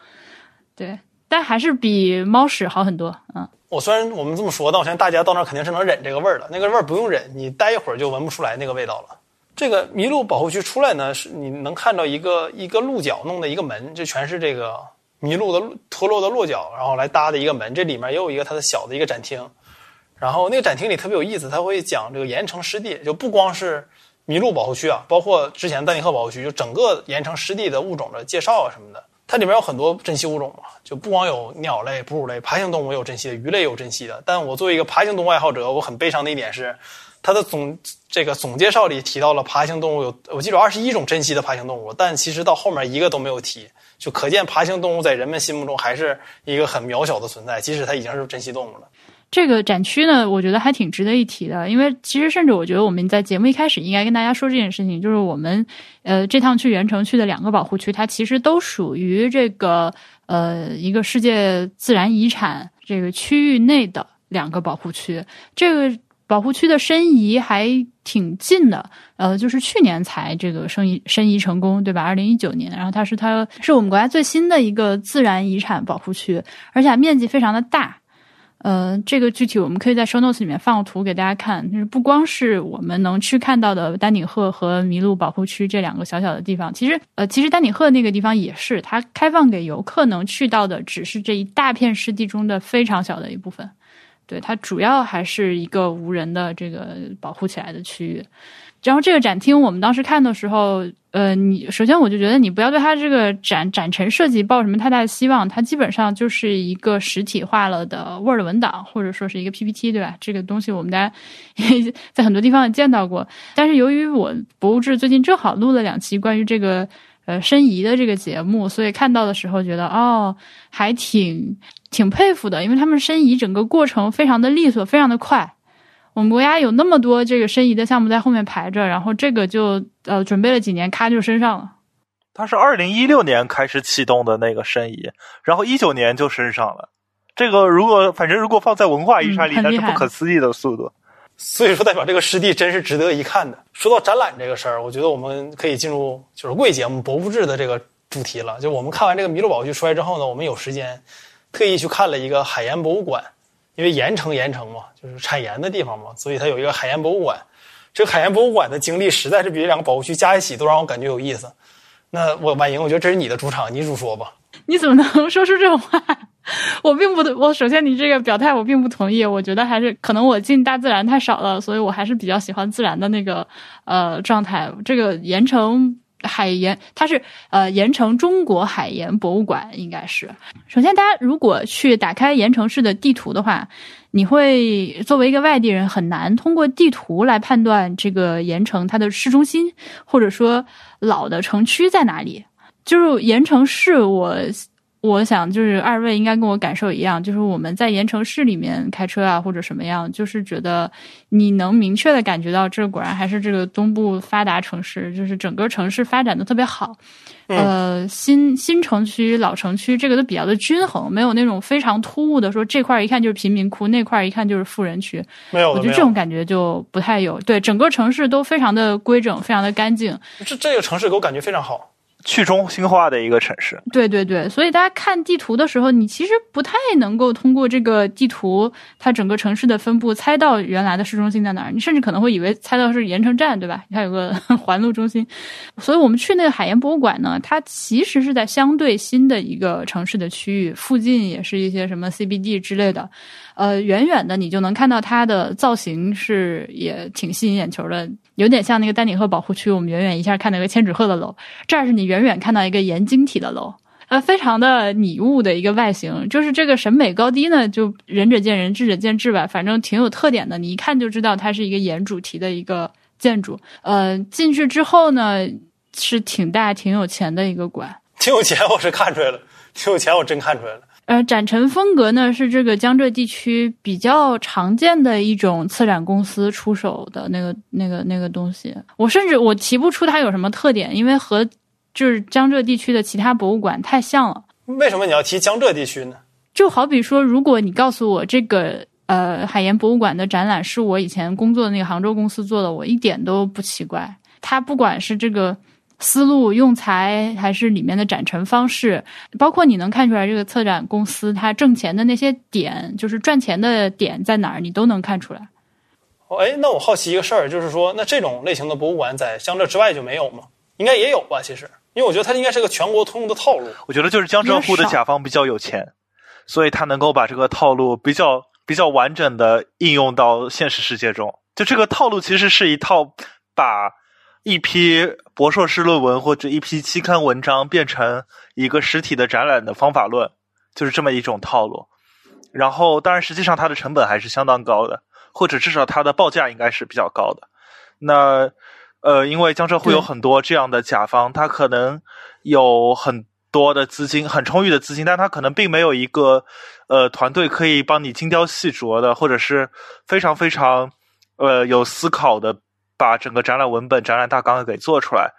对，但还是比猫屎好很多。嗯，我虽然我们这么说，但我相信大家到那儿肯定是能忍这个味儿的。那个味儿不用忍，你待一会儿就闻不出来那个味道了。这个麋鹿保护区出来呢，是你能看到一个一个鹿角弄的一个门，这全是这个麋鹿的脱落的落角，然后来搭的一个门。这里面也有一个它的小的一个展厅，然后那个展厅里特别有意思，它会讲这个盐城湿地，就不光是。麋鹿保护区啊，包括之前丹尼赫保护区，就整个盐城湿地的物种的介绍啊什么的，它里面有很多珍稀物种嘛，就不光有鸟类、哺乳类、爬行动物有珍稀的，鱼类有珍稀的。但我作为一个爬行动物爱好者，我很悲伤的一点是，它的总这个总介绍里提到了爬行动物有，我记住二十一种珍稀的爬行动物，但其实到后面一个都没有提，就可见爬行动物在人们心目中还是一个很渺小的存在，即使它已经是珍稀动物了。这个展区呢，我觉得还挺值得一提的，因为其实甚至我觉得我们在节目一开始应该跟大家说这件事情，就是我们呃这趟去元城去的两个保护区，它其实都属于这个呃一个世界自然遗产这个区域内的两个保护区。这个保护区的申遗还挺近的，呃，就是去年才这个申遗申遗成功，对吧？二零一九年，然后它是它是我们国家最新的一个自然遗产保护区，而且面积非常的大。呃，这个具体我们可以在 show notes 里面放个图给大家看。就是不光是我们能去看到的丹顶鹤和麋鹿保护区这两个小小的地方，其实呃，其实丹顶鹤那个地方也是，它开放给游客能去到的，只是这一大片湿地中的非常小的一部分。对，它主要还是一个无人的这个保护起来的区域。然后这个展厅，我们当时看的时候，呃，你首先我就觉得你不要对它这个展展陈设计抱什么太大的希望，它基本上就是一个实体化了的 Word 文档，或者说是一个 PPT，对吧？这个东西我们大家在很多地方也见到过。但是由于我博物志最近正好录了两期关于这个呃申遗的这个节目，所以看到的时候觉得哦，还挺挺佩服的，因为他们申遗整个过程非常的利索，非常的快。我们国家有那么多这个申遗的项目在后面排着，然后这个就呃准备了几年，咔就申上了。它是二零一六年开始启动的那个申遗，然后一九年就申上了。这个如果反正如果放在文化遗产里，那是不可思议的速度。所以说，代表这个湿地真是值得一看的。说到展览这个事儿，我觉得我们可以进入就是贵节目博物志的这个主题了。就我们看完这个麋鹿保护区出来之后呢，我们有时间特意去看了一个海盐博物馆。因为盐城，盐城嘛，就是产盐的地方嘛，所以它有一个海盐博物馆。这个海盐博物馆的经历，实在是比这两个保护区加一起都让我感觉有意思。那我婉莹，我觉得这是你的主场，你主说吧。你怎么能 *laughs* 说出这种话？我并不，我首先你这个表态我并不同意。我觉得还是可能我进大自然太少了，所以我还是比较喜欢自然的那个呃状态。这个盐城。海盐，它是呃盐城中国海盐博物馆，应该是。首先，大家如果去打开盐城市的地图的话，你会作为一个外地人很难通过地图来判断这个盐城它的市中心或者说老的城区在哪里。就是盐城市，我。我想，就是二位应该跟我感受一样，就是我们在盐城市里面开车啊，或者什么样，就是觉得你能明确的感觉到，这果然还是这个东部发达城市，就是整个城市发展的特别好。呃，新新城区、老城区这个都比较的均衡，没有那种非常突兀的说这块一看就是贫民窟，那块一看就是富人区。没有，我觉得这种感觉就不太有。对，整个城市都非常的规整，非常的干净。这这个城市给我感觉非常好。去中心化的一个城市，对对对，所以大家看地图的时候，你其实不太能够通过这个地图，它整个城市的分布猜到原来的市中心在哪儿，你甚至可能会以为猜到是盐城站，对吧？它有个 *laughs* 环路中心，所以我们去那个海盐博物馆呢，它其实是在相对新的一个城市的区域，附近也是一些什么 CBD 之类的。呃，远远的你就能看到它的造型是也挺吸引眼球的，有点像那个丹顶鹤保护区，我们远远一下看到一个千纸鹤的楼，这儿是你远远看到一个盐晶体的楼，呃，非常的拟物的一个外形，就是这个审美高低呢，就仁者见仁，智者见智吧，反正挺有特点的，你一看就知道它是一个盐主题的一个建筑。呃，进去之后呢，是挺大、挺有钱的一个馆，挺有钱，我是看出来了，挺有钱，我真看出来了。呃，展陈风格呢是这个江浙地区比较常见的一种策展公司出手的那个、那个、那个东西。我甚至我提不出它有什么特点，因为和就是江浙地区的其他博物馆太像了。为什么你要提江浙地区呢？就好比说，如果你告诉我这个呃海盐博物馆的展览是我以前工作的那个杭州公司做的，我一点都不奇怪。它不管是这个。思路、用材，还是里面的展陈方式，包括你能看出来这个策展公司它挣钱的那些点，就是赚钱的点在哪儿，你都能看出来。哦，哎，那我好奇一个事儿，就是说，那这种类型的博物馆在江浙之外就没有吗？应该也有吧？其实，因为我觉得它应该是个全国通用的套路。我觉得就是江浙沪的甲方比较有钱，所以他能够把这个套路比较比较完整的应用到现实世界中。就这个套路其实是一套把。一批博硕士论文或者一批期刊文章变成一个实体的展览的方法论，就是这么一种套路。然后，当然，实际上它的成本还是相当高的，或者至少它的报价应该是比较高的。那，呃，因为江浙沪有很多这样的甲方，他可能有很多的资金，很充裕的资金，但他可能并没有一个呃团队可以帮你精雕细琢的，或者是非常非常呃有思考的。把整个展览文本、展览大纲给做出来，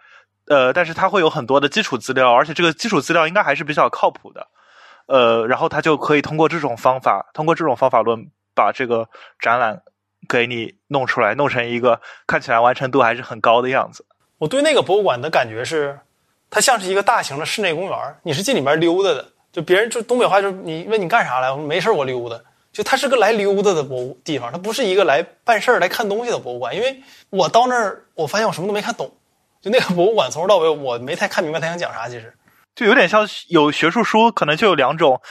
呃，但是它会有很多的基础资料，而且这个基础资料应该还是比较靠谱的，呃，然后他就可以通过这种方法，通过这种方法论，把这个展览给你弄出来，弄成一个看起来完成度还是很高的样子。我对那个博物馆的感觉是，它像是一个大型的室内公园，你是进里面溜达的，就别人就东北话就是你问你干啥来，我说没事我溜达。就它是个来溜达的博物地方，它不是一个来办事儿、来看东西的博物馆。因为我到那儿，我发现我什么都没看懂。就那个博物馆从头到尾，我没太看明白他想讲啥。其实就有点像有学术书，可能就有两种，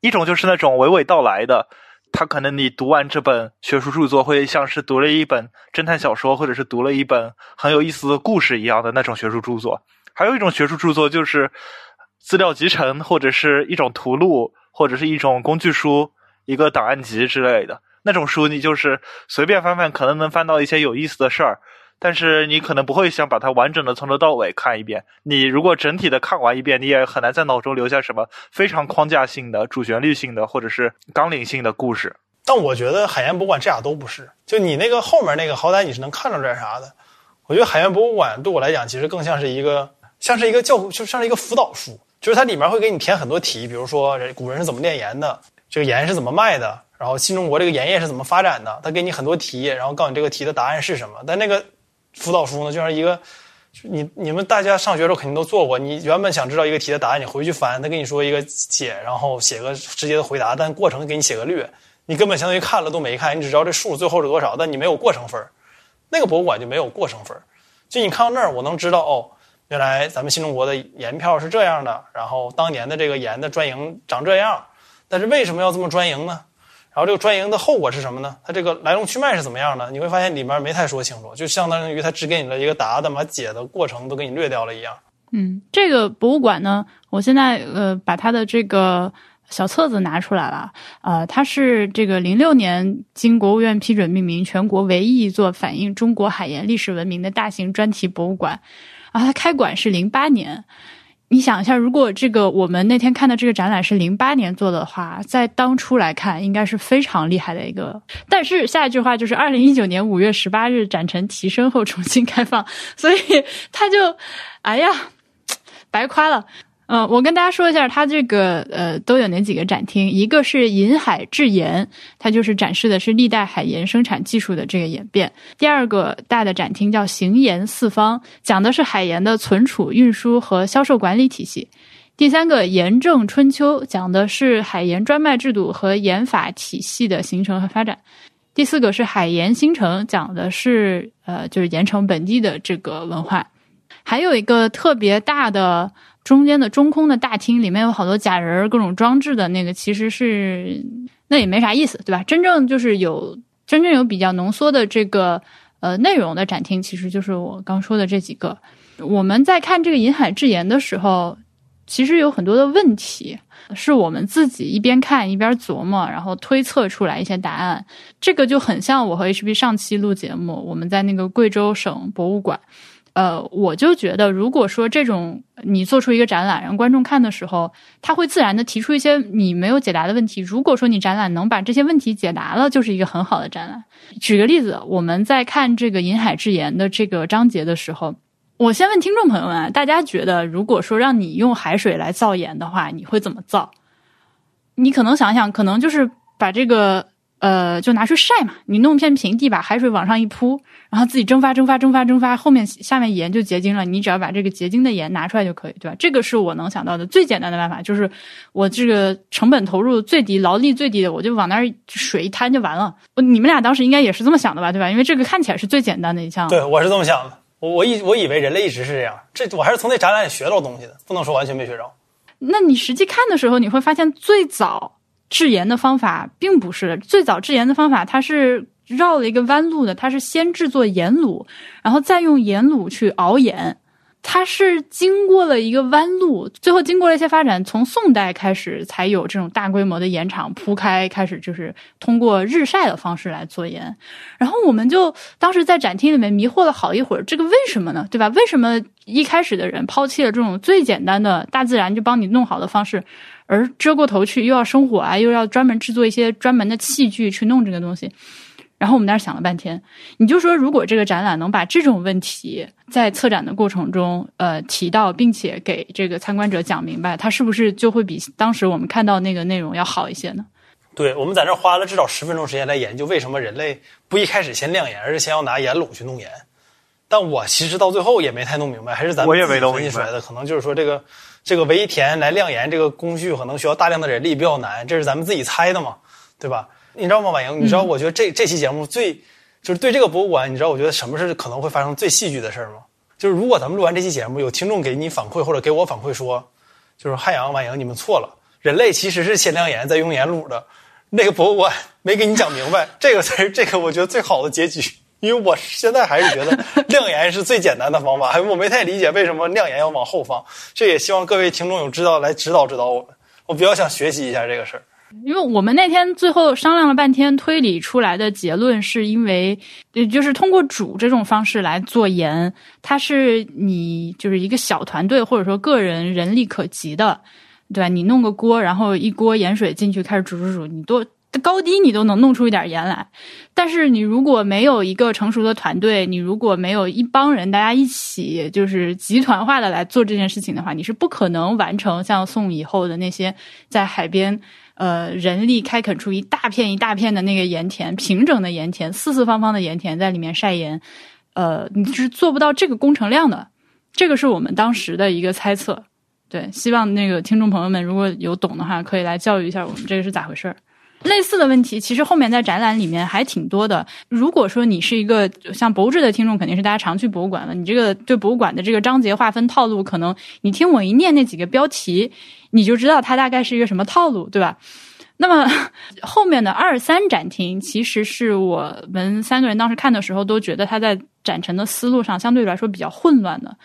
一种就是那种娓娓道来的，他可能你读完这本学术著作，会像是读了一本侦探小说，或者是读了一本很有意思的故事一样的那种学术著作。还有一种学术著作，就是资料集成，或者是一种图录，或者是一种工具书。一个档案集之类的那种书，你就是随便翻翻，可能能翻到一些有意思的事儿，但是你可能不会想把它完整的从头到尾看一遍。你如果整体的看完一遍，你也很难在脑中留下什么非常框架性的、主旋律性的或者是纲领性的故事。但我觉得海盐博物馆这俩都不是，就你那个后面那个，好歹你是能看着点啥的。我觉得海盐博物馆对我来讲，其实更像是一个，像是一个教，就像是一个辅导书，就是它里面会给你填很多题，比如说古人是怎么炼盐的。这个盐是怎么卖的？然后新中国这个盐业是怎么发展的？他给你很多题，然后告诉你这个题的答案是什么。但那个辅导书呢，就像一个，你你们大家上学的时候肯定都做过。你原本想知道一个题的答案，你回去翻，他跟你说一个解，然后写个直接的回答，但过程给你写个略，你根本相当于看了都没看，你只知道这数最后是多少，但你没有过程分那个博物馆就没有过程分就你看到那儿，我能知道哦，原来咱们新中国的盐票是这样的，然后当年的这个盐的专营长这样。但是为什么要这么专营呢？然后这个专营的后果是什么呢？它这个来龙去脉是怎么样的？你会发现里面没太说清楚，就相当于他只给你了一个答的，把解的过程都给你略掉了一样。嗯，这个博物馆呢，我现在呃把它的这个小册子拿出来了，呃，它是这个零六年经国务院批准命名全国唯一一座反映中国海盐历史文明的大型专题博物馆，啊，它开馆是零八年。你想一下，如果这个我们那天看的这个展览是零八年做的话，在当初来看，应该是非常厉害的一个。但是下一句话就是二零一九年五月十八日展成提升后重新开放，所以他就，哎呀，白夸了。嗯，我跟大家说一下，它这个呃都有哪几个展厅？一个是银海制盐，它就是展示的是历代海盐生产技术的这个演变。第二个大的展厅叫行盐四方，讲的是海盐的存储、运输和销售管理体系。第三个盐政春秋，讲的是海盐专卖制度和盐法体系的形成和发展。第四个是海盐新城，讲的是呃就是盐城本地的这个文化。还有一个特别大的。中间的中空的大厅里面有好多假人各种装置的那个，其实是那也没啥意思，对吧？真正就是有真正有比较浓缩的这个呃内容的展厅，其实就是我刚说的这几个。我们在看这个银海制盐的时候，其实有很多的问题，是我们自己一边看一边琢磨，然后推测出来一些答案。这个就很像我和 HB 上期录节目，我们在那个贵州省博物馆。呃，我就觉得，如果说这种你做出一个展览让观众看的时候，他会自然的提出一些你没有解答的问题。如果说你展览能把这些问题解答了，就是一个很好的展览。举个例子，我们在看这个银海之言的这个章节的时候，我先问听众朋友们，大家觉得，如果说让你用海水来造盐的话，你会怎么造？你可能想想，可能就是把这个。呃，就拿去晒嘛，你弄片平地，把海水往上一铺，然后自己蒸发、蒸发、蒸发、蒸发，后面下面盐就结晶了。你只要把这个结晶的盐拿出来就可以，对吧？这个是我能想到的最简单的办法，就是我这个成本投入最低、劳力最低的，我就往那儿水一摊就完了。你们俩当时应该也是这么想的吧，对吧？因为这个看起来是最简单的一项。对，我是这么想的。我我以我以为人类一直是这样，这我还是从那展览里学到东西的，不能说完全没学着。那你实际看的时候，你会发现最早。制盐的方法并不是最早制盐的方法，它是绕了一个弯路的。它是先制作盐卤，然后再用盐卤去熬盐。它是经过了一个弯路，最后经过了一些发展，从宋代开始才有这种大规模的盐场铺开，开始就是通过日晒的方式来做盐。然后我们就当时在展厅里面迷惑了好一会儿，这个为什么呢？对吧？为什么一开始的人抛弃了这种最简单的大自然就帮你弄好的方式？而遮过头去，又要生火啊，又要专门制作一些专门的器具去弄这个东西。然后我们那儿想了半天，你就说，如果这个展览能把这种问题在策展的过程中，呃，提到，并且给这个参观者讲明白，它是不是就会比当时我们看到那个内容要好一些呢？对，我们在那花了至少十分钟时间来研究为什么人类不一开始先晾盐，而是先要拿盐卤去弄盐。但我其实到最后也没太弄明白，还是咱们分析出来的，可能就是说这个。这个围田来晾盐这个工序可能需要大量的人力，比较难，这是咱们自己猜的嘛，对吧？你知道吗，婉莹？你知道我觉得这这期节目最就是对这个博物馆，你知道我觉得什么是可能会发生最戏剧的事儿吗？就是如果咱们录完这期节目，有听众给你反馈或者给我反馈说，就是汉阳、婉莹，你们错了，人类其实是先晾盐再用盐卤的，那个博物馆没给你讲明白，这个才是这个我觉得最好的结局。因为我现在还是觉得 *laughs* 晾盐是最简单的方法，我没太理解为什么晾盐要往后放。这也希望各位听众有知道来指导指导我们，我比较想学习一下这个事儿。因为我们那天最后商量了半天，推理出来的结论是因为，就是通过煮这种方式来做盐，它是你就是一个小团队或者说个人人力可及的，对吧？你弄个锅，然后一锅盐水进去开始煮煮煮，你多。高低你都能弄出一点盐来，但是你如果没有一个成熟的团队，你如果没有一帮人大家一起就是集团化的来做这件事情的话，你是不可能完成像宋以后的那些在海边呃人力开垦出一大片一大片的那个盐田，平整的盐田，四四方方的盐田在里面晒盐，呃，你是做不到这个工程量的。这个是我们当时的一个猜测，对，希望那个听众朋友们如果有懂的话，可以来教育一下我们这个是咋回事儿。类似的问题，其实后面在展览里面还挺多的。如果说你是一个像博物志的听众，肯定是大家常去博物馆了。你这个对博物馆的这个章节划分套路，可能你听我一念那几个标题，你就知道它大概是一个什么套路，对吧？那么后面的二三展厅，其实是我们三个人当时看的时候都觉得他在展陈的思路上相对来说比较混乱的。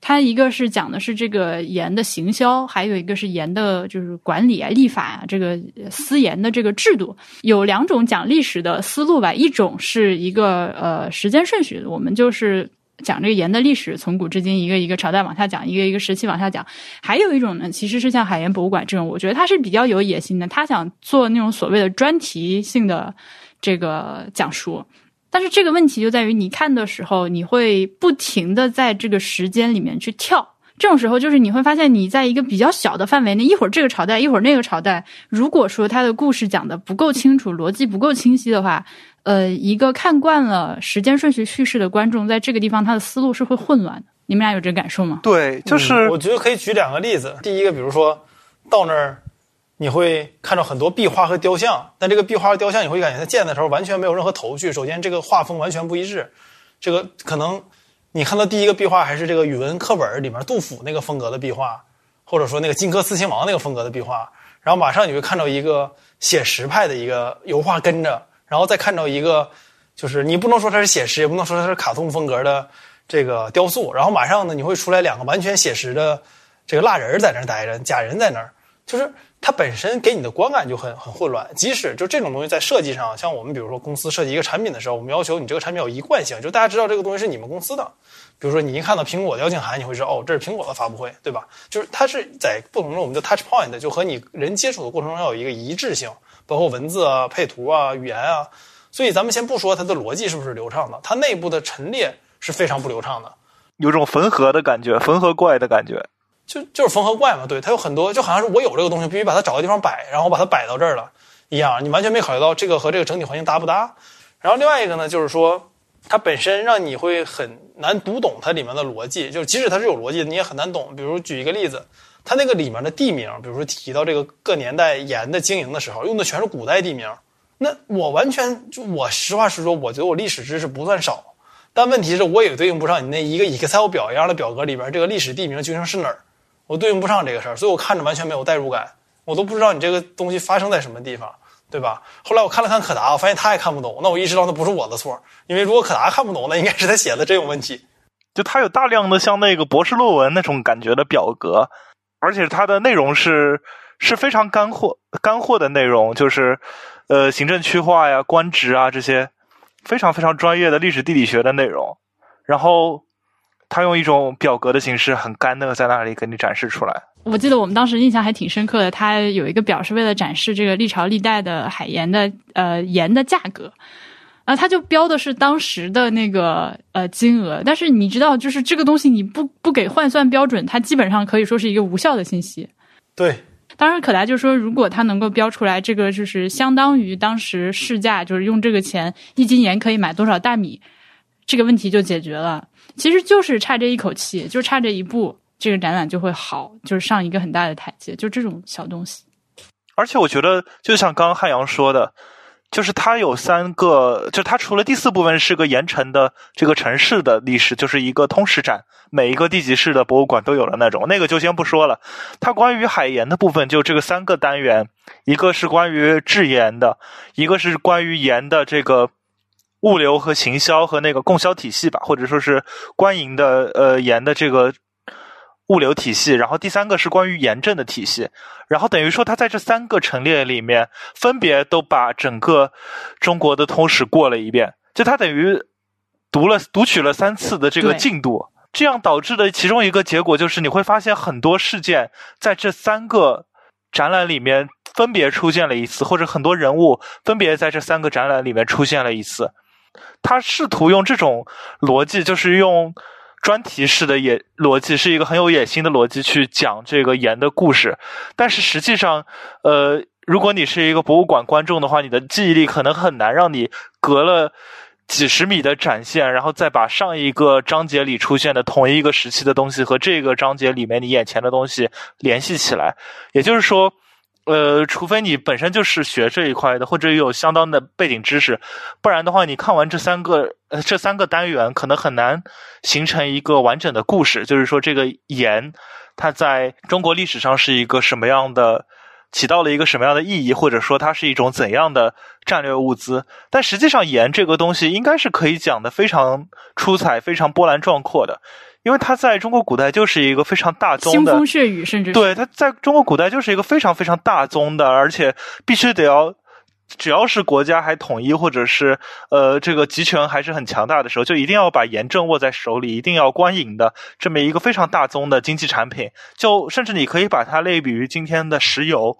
它一个是讲的是这个盐的行销，还有一个是盐的，就是管理啊、立法啊，这个私盐的这个制度，有两种讲历史的思路吧。一种是一个呃时间顺序，我们就是讲这个盐的历史，从古至今一个一个朝代往下讲，一个一个时期往下讲。还有一种呢，其实是像海盐博物馆这种，我觉得它是比较有野心的，他想做那种所谓的专题性的这个讲述。但是这个问题就在于，你看的时候，你会不停的在这个时间里面去跳。这种时候，就是你会发现，你在一个比较小的范围内，一会儿这个朝代，一会儿那个朝代。如果说他的故事讲的不够清楚，逻辑不够清晰的话，呃，一个看惯了时间顺序叙事的观众，在这个地方他的思路是会混乱的。你们俩有这个感受吗？对，就是我觉得可以举两个例子。第一个，比如说到那儿。你会看到很多壁画和雕像，但这个壁画和雕像你会感觉它建的时候完全没有任何头绪。首先，这个画风完全不一致。这个可能你看到第一个壁画还是这个语文课本里面杜甫那个风格的壁画，或者说那个荆轲刺秦王那个风格的壁画，然后马上你会看到一个写实派的一个油画跟着，然后再看到一个就是你不能说它是写实，也不能说它是卡通风格的这个雕塑，然后马上呢你会出来两个完全写实的这个蜡人在那儿待着，假人在那儿。就是它本身给你的观感就很很混乱。即使就这种东西在设计上，像我们比如说公司设计一个产品的时候，我们要求你这个产品有一贯性，就大家知道这个东西是你们公司的。比如说你一看到苹果的邀请函，你会知道哦，这是苹果的发布会，对吧？就是它是在不同的我们叫 touch point，就和你人接触的过程中要有一个一致性，包括文字啊、配图啊、语言啊。所以咱们先不说它的逻辑是不是流畅的，它内部的陈列是非常不流畅的，有种缝合的感觉，缝合怪的感觉。就就是缝合怪嘛，对，它有很多，就好像是我有这个东西，必须把它找个地方摆，然后把它摆到这儿了一样，你完全没考虑到这个和这个整体环境搭不搭。然后另外一个呢，就是说它本身让你会很难读懂它里面的逻辑，就即使它是有逻辑的，你也很难懂。比如举一个例子，它那个里面的地名，比如说提到这个各年代盐的经营的时候，用的全是古代地名，那我完全就我实话实说，我觉得我历史知识不算少，但问题是我也对应不上你那一个 Excel 表一样的表格里边这个历史地名究竟是哪儿。我对应不上这个事儿，所以我看着完全没有代入感，我都不知道你这个东西发生在什么地方，对吧？后来我看了看可达，我发现他也看不懂，那我意识到那不是我的错，因为如果可达看不懂，那应该是他写的真有问题。就他有大量的像那个博士论文那种感觉的表格，而且它的内容是是非常干货干货的内容，就是呃行政区划呀、官职啊这些非常非常专业的历史地理学的内容，然后。他用一种表格的形式，很干的在那里给你展示出来。我记得我们当时印象还挺深刻的，他有一个表是为了展示这个历朝历代的海盐的呃盐的价格，然后他就标的是当时的那个呃金额。但是你知道，就是这个东西你不不给换算标准，它基本上可以说是一个无效的信息。对，当然可达就说，如果他能够标出来这个就是相当于当时市价，就是用这个钱一斤盐可以买多少大米，这个问题就解决了。其实就是差这一口气，就差这一步，这个展览就会好，就是上一个很大的台阶，就这种小东西。而且我觉得，就像刚刚汉阳说的，就是它有三个，就它除了第四部分是个盐城的这个城市的历史，就是一个通史展，每一个地级市的博物馆都有的那种，那个就先不说了。它关于海盐的部分，就这个三个单元，一个是关于制盐的，一个是关于盐的这个。物流和行销和那个供销体系吧，或者说是官营的呃盐的这个物流体系，然后第三个是关于盐政的体系，然后等于说他在这三个陈列里面分别都把整个中国的通史过了一遍，就他等于读了读取了三次的这个进度，这样导致的其中一个结果就是你会发现很多事件在这三个展览里面分别出现了一次，或者很多人物分别在这三个展览里面出现了一次。他试图用这种逻辑，就是用专题式的野逻辑，是一个很有野心的逻辑去讲这个盐的故事。但是实际上，呃，如果你是一个博物馆观众的话，你的记忆力可能很难让你隔了几十米的展现，然后再把上一个章节里出现的同一个时期的东西和这个章节里面你眼前的东西联系起来。也就是说。呃，除非你本身就是学这一块的，或者有相当的背景知识，不然的话，你看完这三个呃这三个单元，可能很难形成一个完整的故事。就是说，这个盐它在中国历史上是一个什么样的，起到了一个什么样的意义，或者说它是一种怎样的战略物资。但实际上，盐这个东西应该是可以讲的非常出彩、非常波澜壮阔的。因为它在中国古代就是一个非常大宗的腥风血雨，甚至对它在中国古代就是一个非常非常大宗的，而且必须得要，只要是国家还统一或者是呃这个集权还是很强大的时候，就一定要把盐政握在手里，一定要官营的这么一个非常大宗的经济产品。就甚至你可以把它类比于今天的石油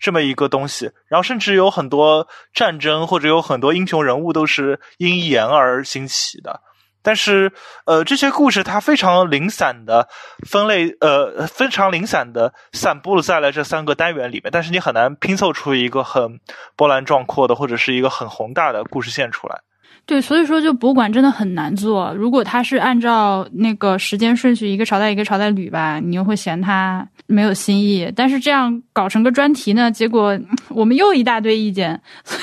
这么一个东西，然后甚至有很多战争或者有很多英雄人物都是因盐而兴起的。但是，呃，这些故事它非常零散的分类，呃，非常零散的散布在了这三个单元里面。但是你很难拼凑出一个很波澜壮阔的，或者是一个很宏大的故事线出来。对，所以说就博物馆真的很难做。如果它是按照那个时间顺序，一个朝代一个朝代捋吧，你又会嫌它没有新意。但是这样搞成个专题呢，结果我们又一大堆意见。所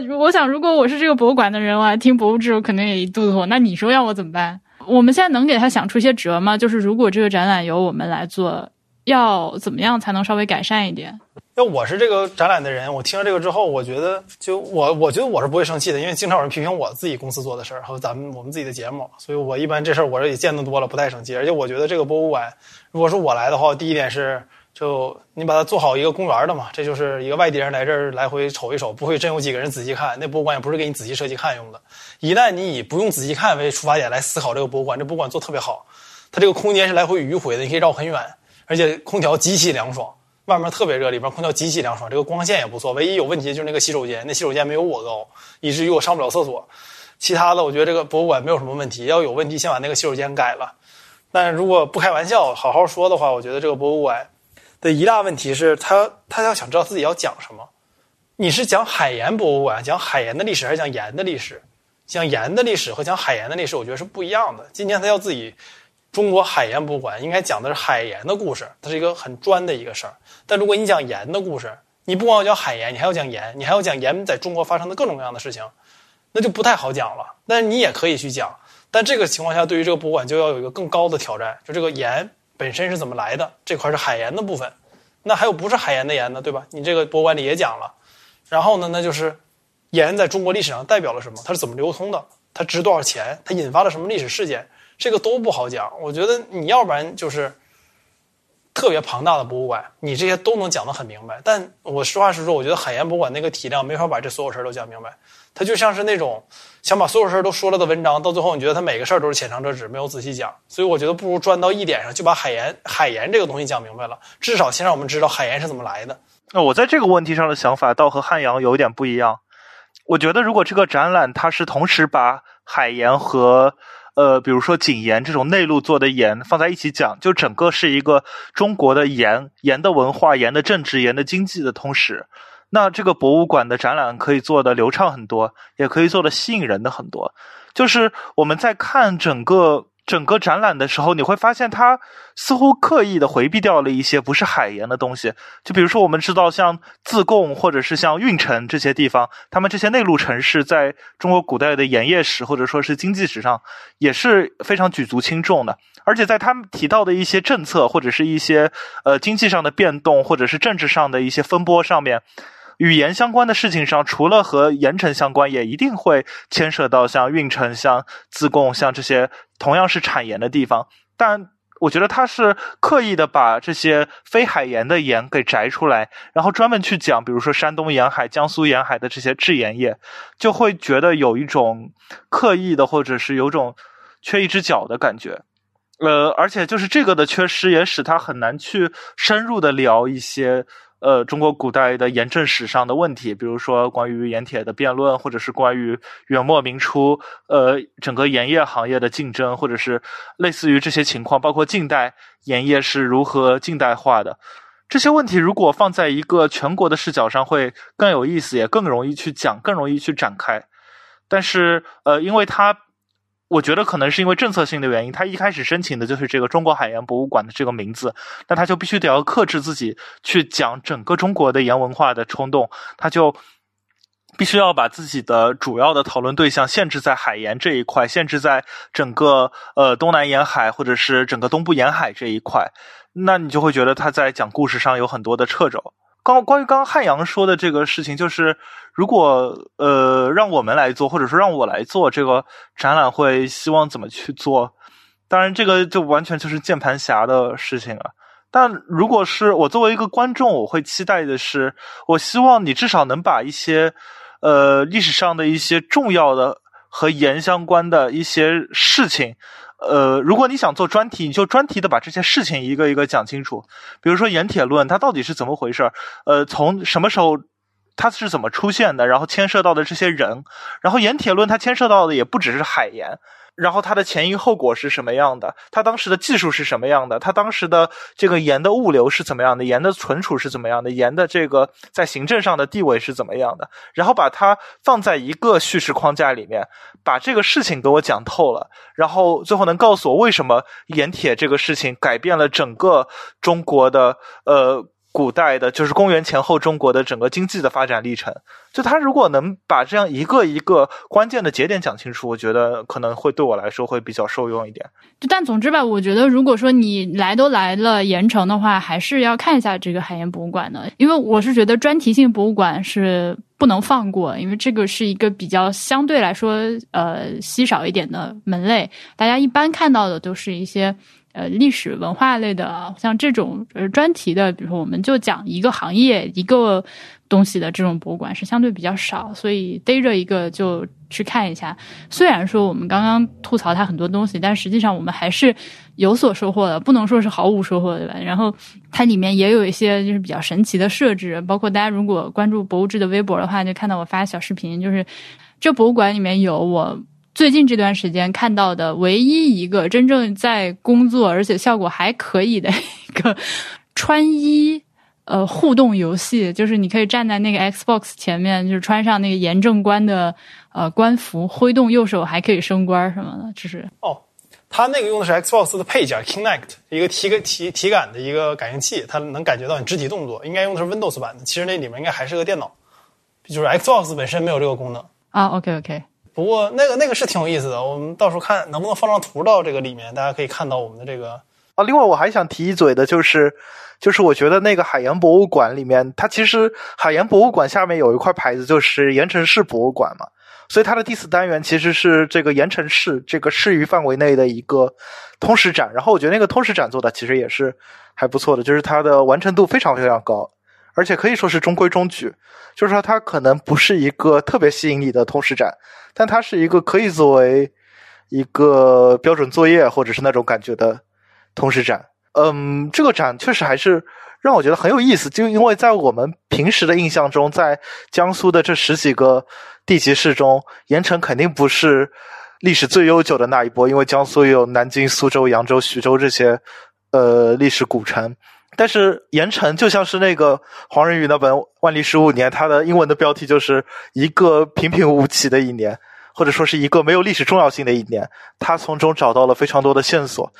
以，*laughs* 我我想，如果我是这个博物馆的人，我还听博物志，我肯定也一肚子火。那你说要我怎么办？我们现在能给他想出一些辙吗？就是如果这个展览由我们来做，要怎么样才能稍微改善一点？要我是这个展览的人，我听了这个之后，我觉得就我，我觉得我是不会生气的，因为经常有人批评我自己公司做的事儿和咱们我们自己的节目，所以我一般这事儿我也见得多了，不太生气。而且我觉得这个博物馆，如果是我来的话，第一点是就你把它做好一个公园的嘛，这就是一个外地人来这儿来回瞅一瞅，不会真有几个人仔细看。那博物馆也不是给你仔细设计看用的。一旦你以不用仔细看为出发点来思考这个博物馆，这博物馆做特别好，它这个空间是来回迂回的，你可以绕很远，而且空调极其凉爽，外面特别热，里边空调极其凉爽，这个光线也不错。唯一有问题就是那个洗手间，那洗手间没有我高，以至于我上不了厕所。其他的，我觉得这个博物馆没有什么问题。要有问题，先把那个洗手间改了。但如果不开玩笑，好好说的话，我觉得这个博物馆。的一大问题是他，他要想知道自己要讲什么。你是讲海盐博物馆，讲海盐的历史，还是讲盐的历史？讲盐的历史和讲海盐的历史，我觉得是不一样的。今天他要自己中国海盐博物馆，应该讲的是海盐的故事，它是一个很专的一个事儿。但如果你讲盐的故事，你不光要讲海盐，你还要讲盐，你还要讲盐在中国发生的各种各样的事情，那就不太好讲了。但是你也可以去讲，但这个情况下，对于这个博物馆就要有一个更高的挑战，就这个盐。本身是怎么来的？这块是海盐的部分，那还有不是海盐的盐呢？对吧？你这个博物馆里也讲了。然后呢，那就是盐在中国历史上代表了什么？它是怎么流通的？它值多少钱？它引发了什么历史事件？这个都不好讲。我觉得你要不然就是特别庞大的博物馆，你这些都能讲得很明白。但我实话实说，我觉得海盐博物馆那个体量没法把这所有事儿都讲明白。它就像是那种。想把所有事儿都说了的文章，到最后你觉得他每个事儿都是浅尝辄止，没有仔细讲。所以我觉得不如专到一点上，就把海盐海盐这个东西讲明白了。至少先让我们知道海盐是怎么来的。那我在这个问题上的想法倒和汉阳有一点不一样。我觉得如果这个展览它是同时把海盐和呃，比如说井盐这种内陆做的盐放在一起讲，就整个是一个中国的盐盐的文化、盐的政治、盐的经济的通史。那这个博物馆的展览可以做的流畅很多，也可以做的吸引人的很多。就是我们在看整个整个展览的时候，你会发现它似乎刻意的回避掉了一些不是海盐的东西。就比如说，我们知道像自贡或者是像运城这些地方，他们这些内陆城市在中国古代的盐业史或者说是经济史上也是非常举足轻重的。而且在他们提到的一些政策或者是一些呃经济上的变动或者是政治上的一些风波上面。语言相关的事情上，除了和盐城相关，也一定会牵涉到像运城、像自贡、像这些同样是产盐的地方。但我觉得他是刻意的把这些非海盐的盐给摘出来，然后专门去讲，比如说山东沿海、江苏沿海的这些制盐业，就会觉得有一种刻意的，或者是有种缺一只脚的感觉。呃，而且就是这个的缺失，也使他很难去深入的聊一些。呃，中国古代的盐政史上的问题，比如说关于盐铁的辩论，或者是关于元末明初呃整个盐业行业的竞争，或者是类似于这些情况，包括近代盐业是如何近代化的这些问题，如果放在一个全国的视角上，会更有意思，也更容易去讲，更容易去展开。但是呃，因为它。我觉得可能是因为政策性的原因，他一开始申请的就是这个中国海盐博物馆的这个名字，那他就必须得要克制自己去讲整个中国的盐文化的冲动，他就必须要把自己的主要的讨论对象限制在海盐这一块，限制在整个呃东南沿海或者是整个东部沿海这一块，那你就会觉得他在讲故事上有很多的掣肘。刚关于刚刚汉阳说的这个事情，就是如果呃让我们来做，或者说让我来做这个展览会，希望怎么去做？当然，这个就完全就是键盘侠的事情了。但如果是我作为一个观众，我会期待的是，我希望你至少能把一些呃历史上的一些重要的和盐相关的一些事情。呃，如果你想做专题，你就专题的把这些事情一个一个讲清楚。比如说盐铁论，它到底是怎么回事呃，从什么时候它是怎么出现的？然后牵涉到的这些人，然后盐铁论它牵涉到的也不只是海盐。然后它的前因后果是什么样的？它当时的技术是什么样的？它当时的这个盐的物流是怎么样的？盐的存储是怎么样的？盐的这个在行政上的地位是怎么样的？然后把它放在一个叙事框架里面，把这个事情给我讲透了，然后最后能告诉我为什么盐铁这个事情改变了整个中国的呃。古代的，就是公元前后中国的整个经济的发展历程。就他如果能把这样一个一个关键的节点讲清楚，我觉得可能会对我来说会比较受用一点。就但总之吧，我觉得如果说你来都来了盐城的话，还是要看一下这个海盐博物馆的，因为我是觉得专题性博物馆是不能放过，因为这个是一个比较相对来说呃稀少一点的门类，大家一般看到的都是一些。呃历史文化类的，像这种呃专题的，比如说我们就讲一个行业一个东西的这种博物馆是相对比较少，所以逮着一个就去看一下。虽然说我们刚刚吐槽它很多东西，但实际上我们还是有所收获的，不能说是毫无收获，对吧？然后它里面也有一些就是比较神奇的设置，包括大家如果关注博物志的微博的话，就看到我发小视频，就是这博物馆里面有我。最近这段时间看到的唯一一个真正在工作而且效果还可以的一个穿衣呃互动游戏，*laughs* 就是你可以站在那个 Xbox 前面，就是穿上那个严正官的呃官服，挥动右手还可以升官什么的，就是哦，它那个用的是 Xbox 的配件 Kinect，一个体个体体感的一个感应器，它能感觉到你肢体动作。应该用的是 Windows 版的，其实那里面应该还是个电脑，就是 Xbox 本身没有这个功能啊。OK OK。不过那个那个是挺有意思的，我们到时候看能不能放张图到这个里面，大家可以看到我们的这个啊。另外我还想提一嘴的就是，就是我觉得那个海洋博物馆里面，它其实海洋博物馆下面有一块牌子，就是盐城市博物馆嘛，所以它的第四单元其实是这个盐城市这个市域范围内的一个通识展。然后我觉得那个通识展做的其实也是还不错的，就是它的完成度非常非常高，而且可以说是中规中矩。就是说它可能不是一个特别吸引你的通识展。但它是一个可以作为一个标准作业或者是那种感觉的通识展。嗯，这个展确实还是让我觉得很有意思，就因为在我们平时的印象中，在江苏的这十几个地级市中，盐城肯定不是历史最悠久的那一波，因为江苏有南京、苏州、扬州、徐州这些呃历史古城。但是盐城就像是那个黄仁宇那本《万历十五年》，他的英文的标题就是一个平平无奇的一年，或者说是一个没有历史重要性的一年。他从中找到了非常多的线索。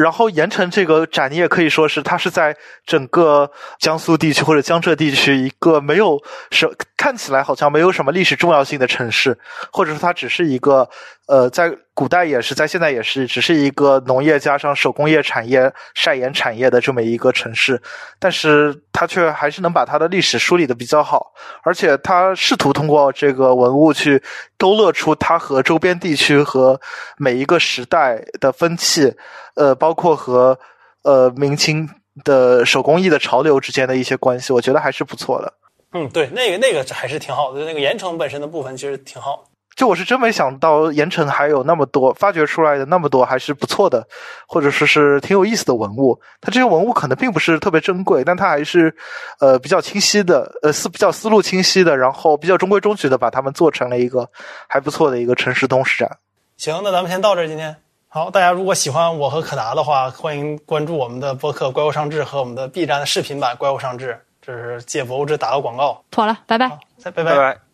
然后盐城这个展，你也可以说是它是在整个江苏地区或者江浙地区一个没有什看起来好像没有什么历史重要性的城市，或者说它只是一个。呃，在古代也是，在现在也是，只是一个农业加上手工业产业、晒盐产业的这么一个城市，但是它却还是能把它的历史梳理的比较好，而且它试图通过这个文物去勾勒出它和周边地区和每一个时代的风气，呃，包括和呃明清的手工艺的潮流之间的一些关系，我觉得还是不错的。嗯，对，那个那个还是挺好的，那个盐城本身的部分其实挺好。就我是真没想到，盐城还有那么多发掘出来的那么多还是不错的，或者说是挺有意思的文物。它这些文物可能并不是特别珍贵，但它还是，呃，比较清晰的，呃，思比较思路清晰的，然后比较中规中矩的把它们做成了一个还不错的一个城市东史展。行，那咱们先到这儿。今天好，大家如果喜欢我和可达的话，欢迎关注我们的播客《怪物上志》和我们的 B 站的视频版《怪物上志》。这是借博物志打个广告。妥了，拜拜。再拜拜拜。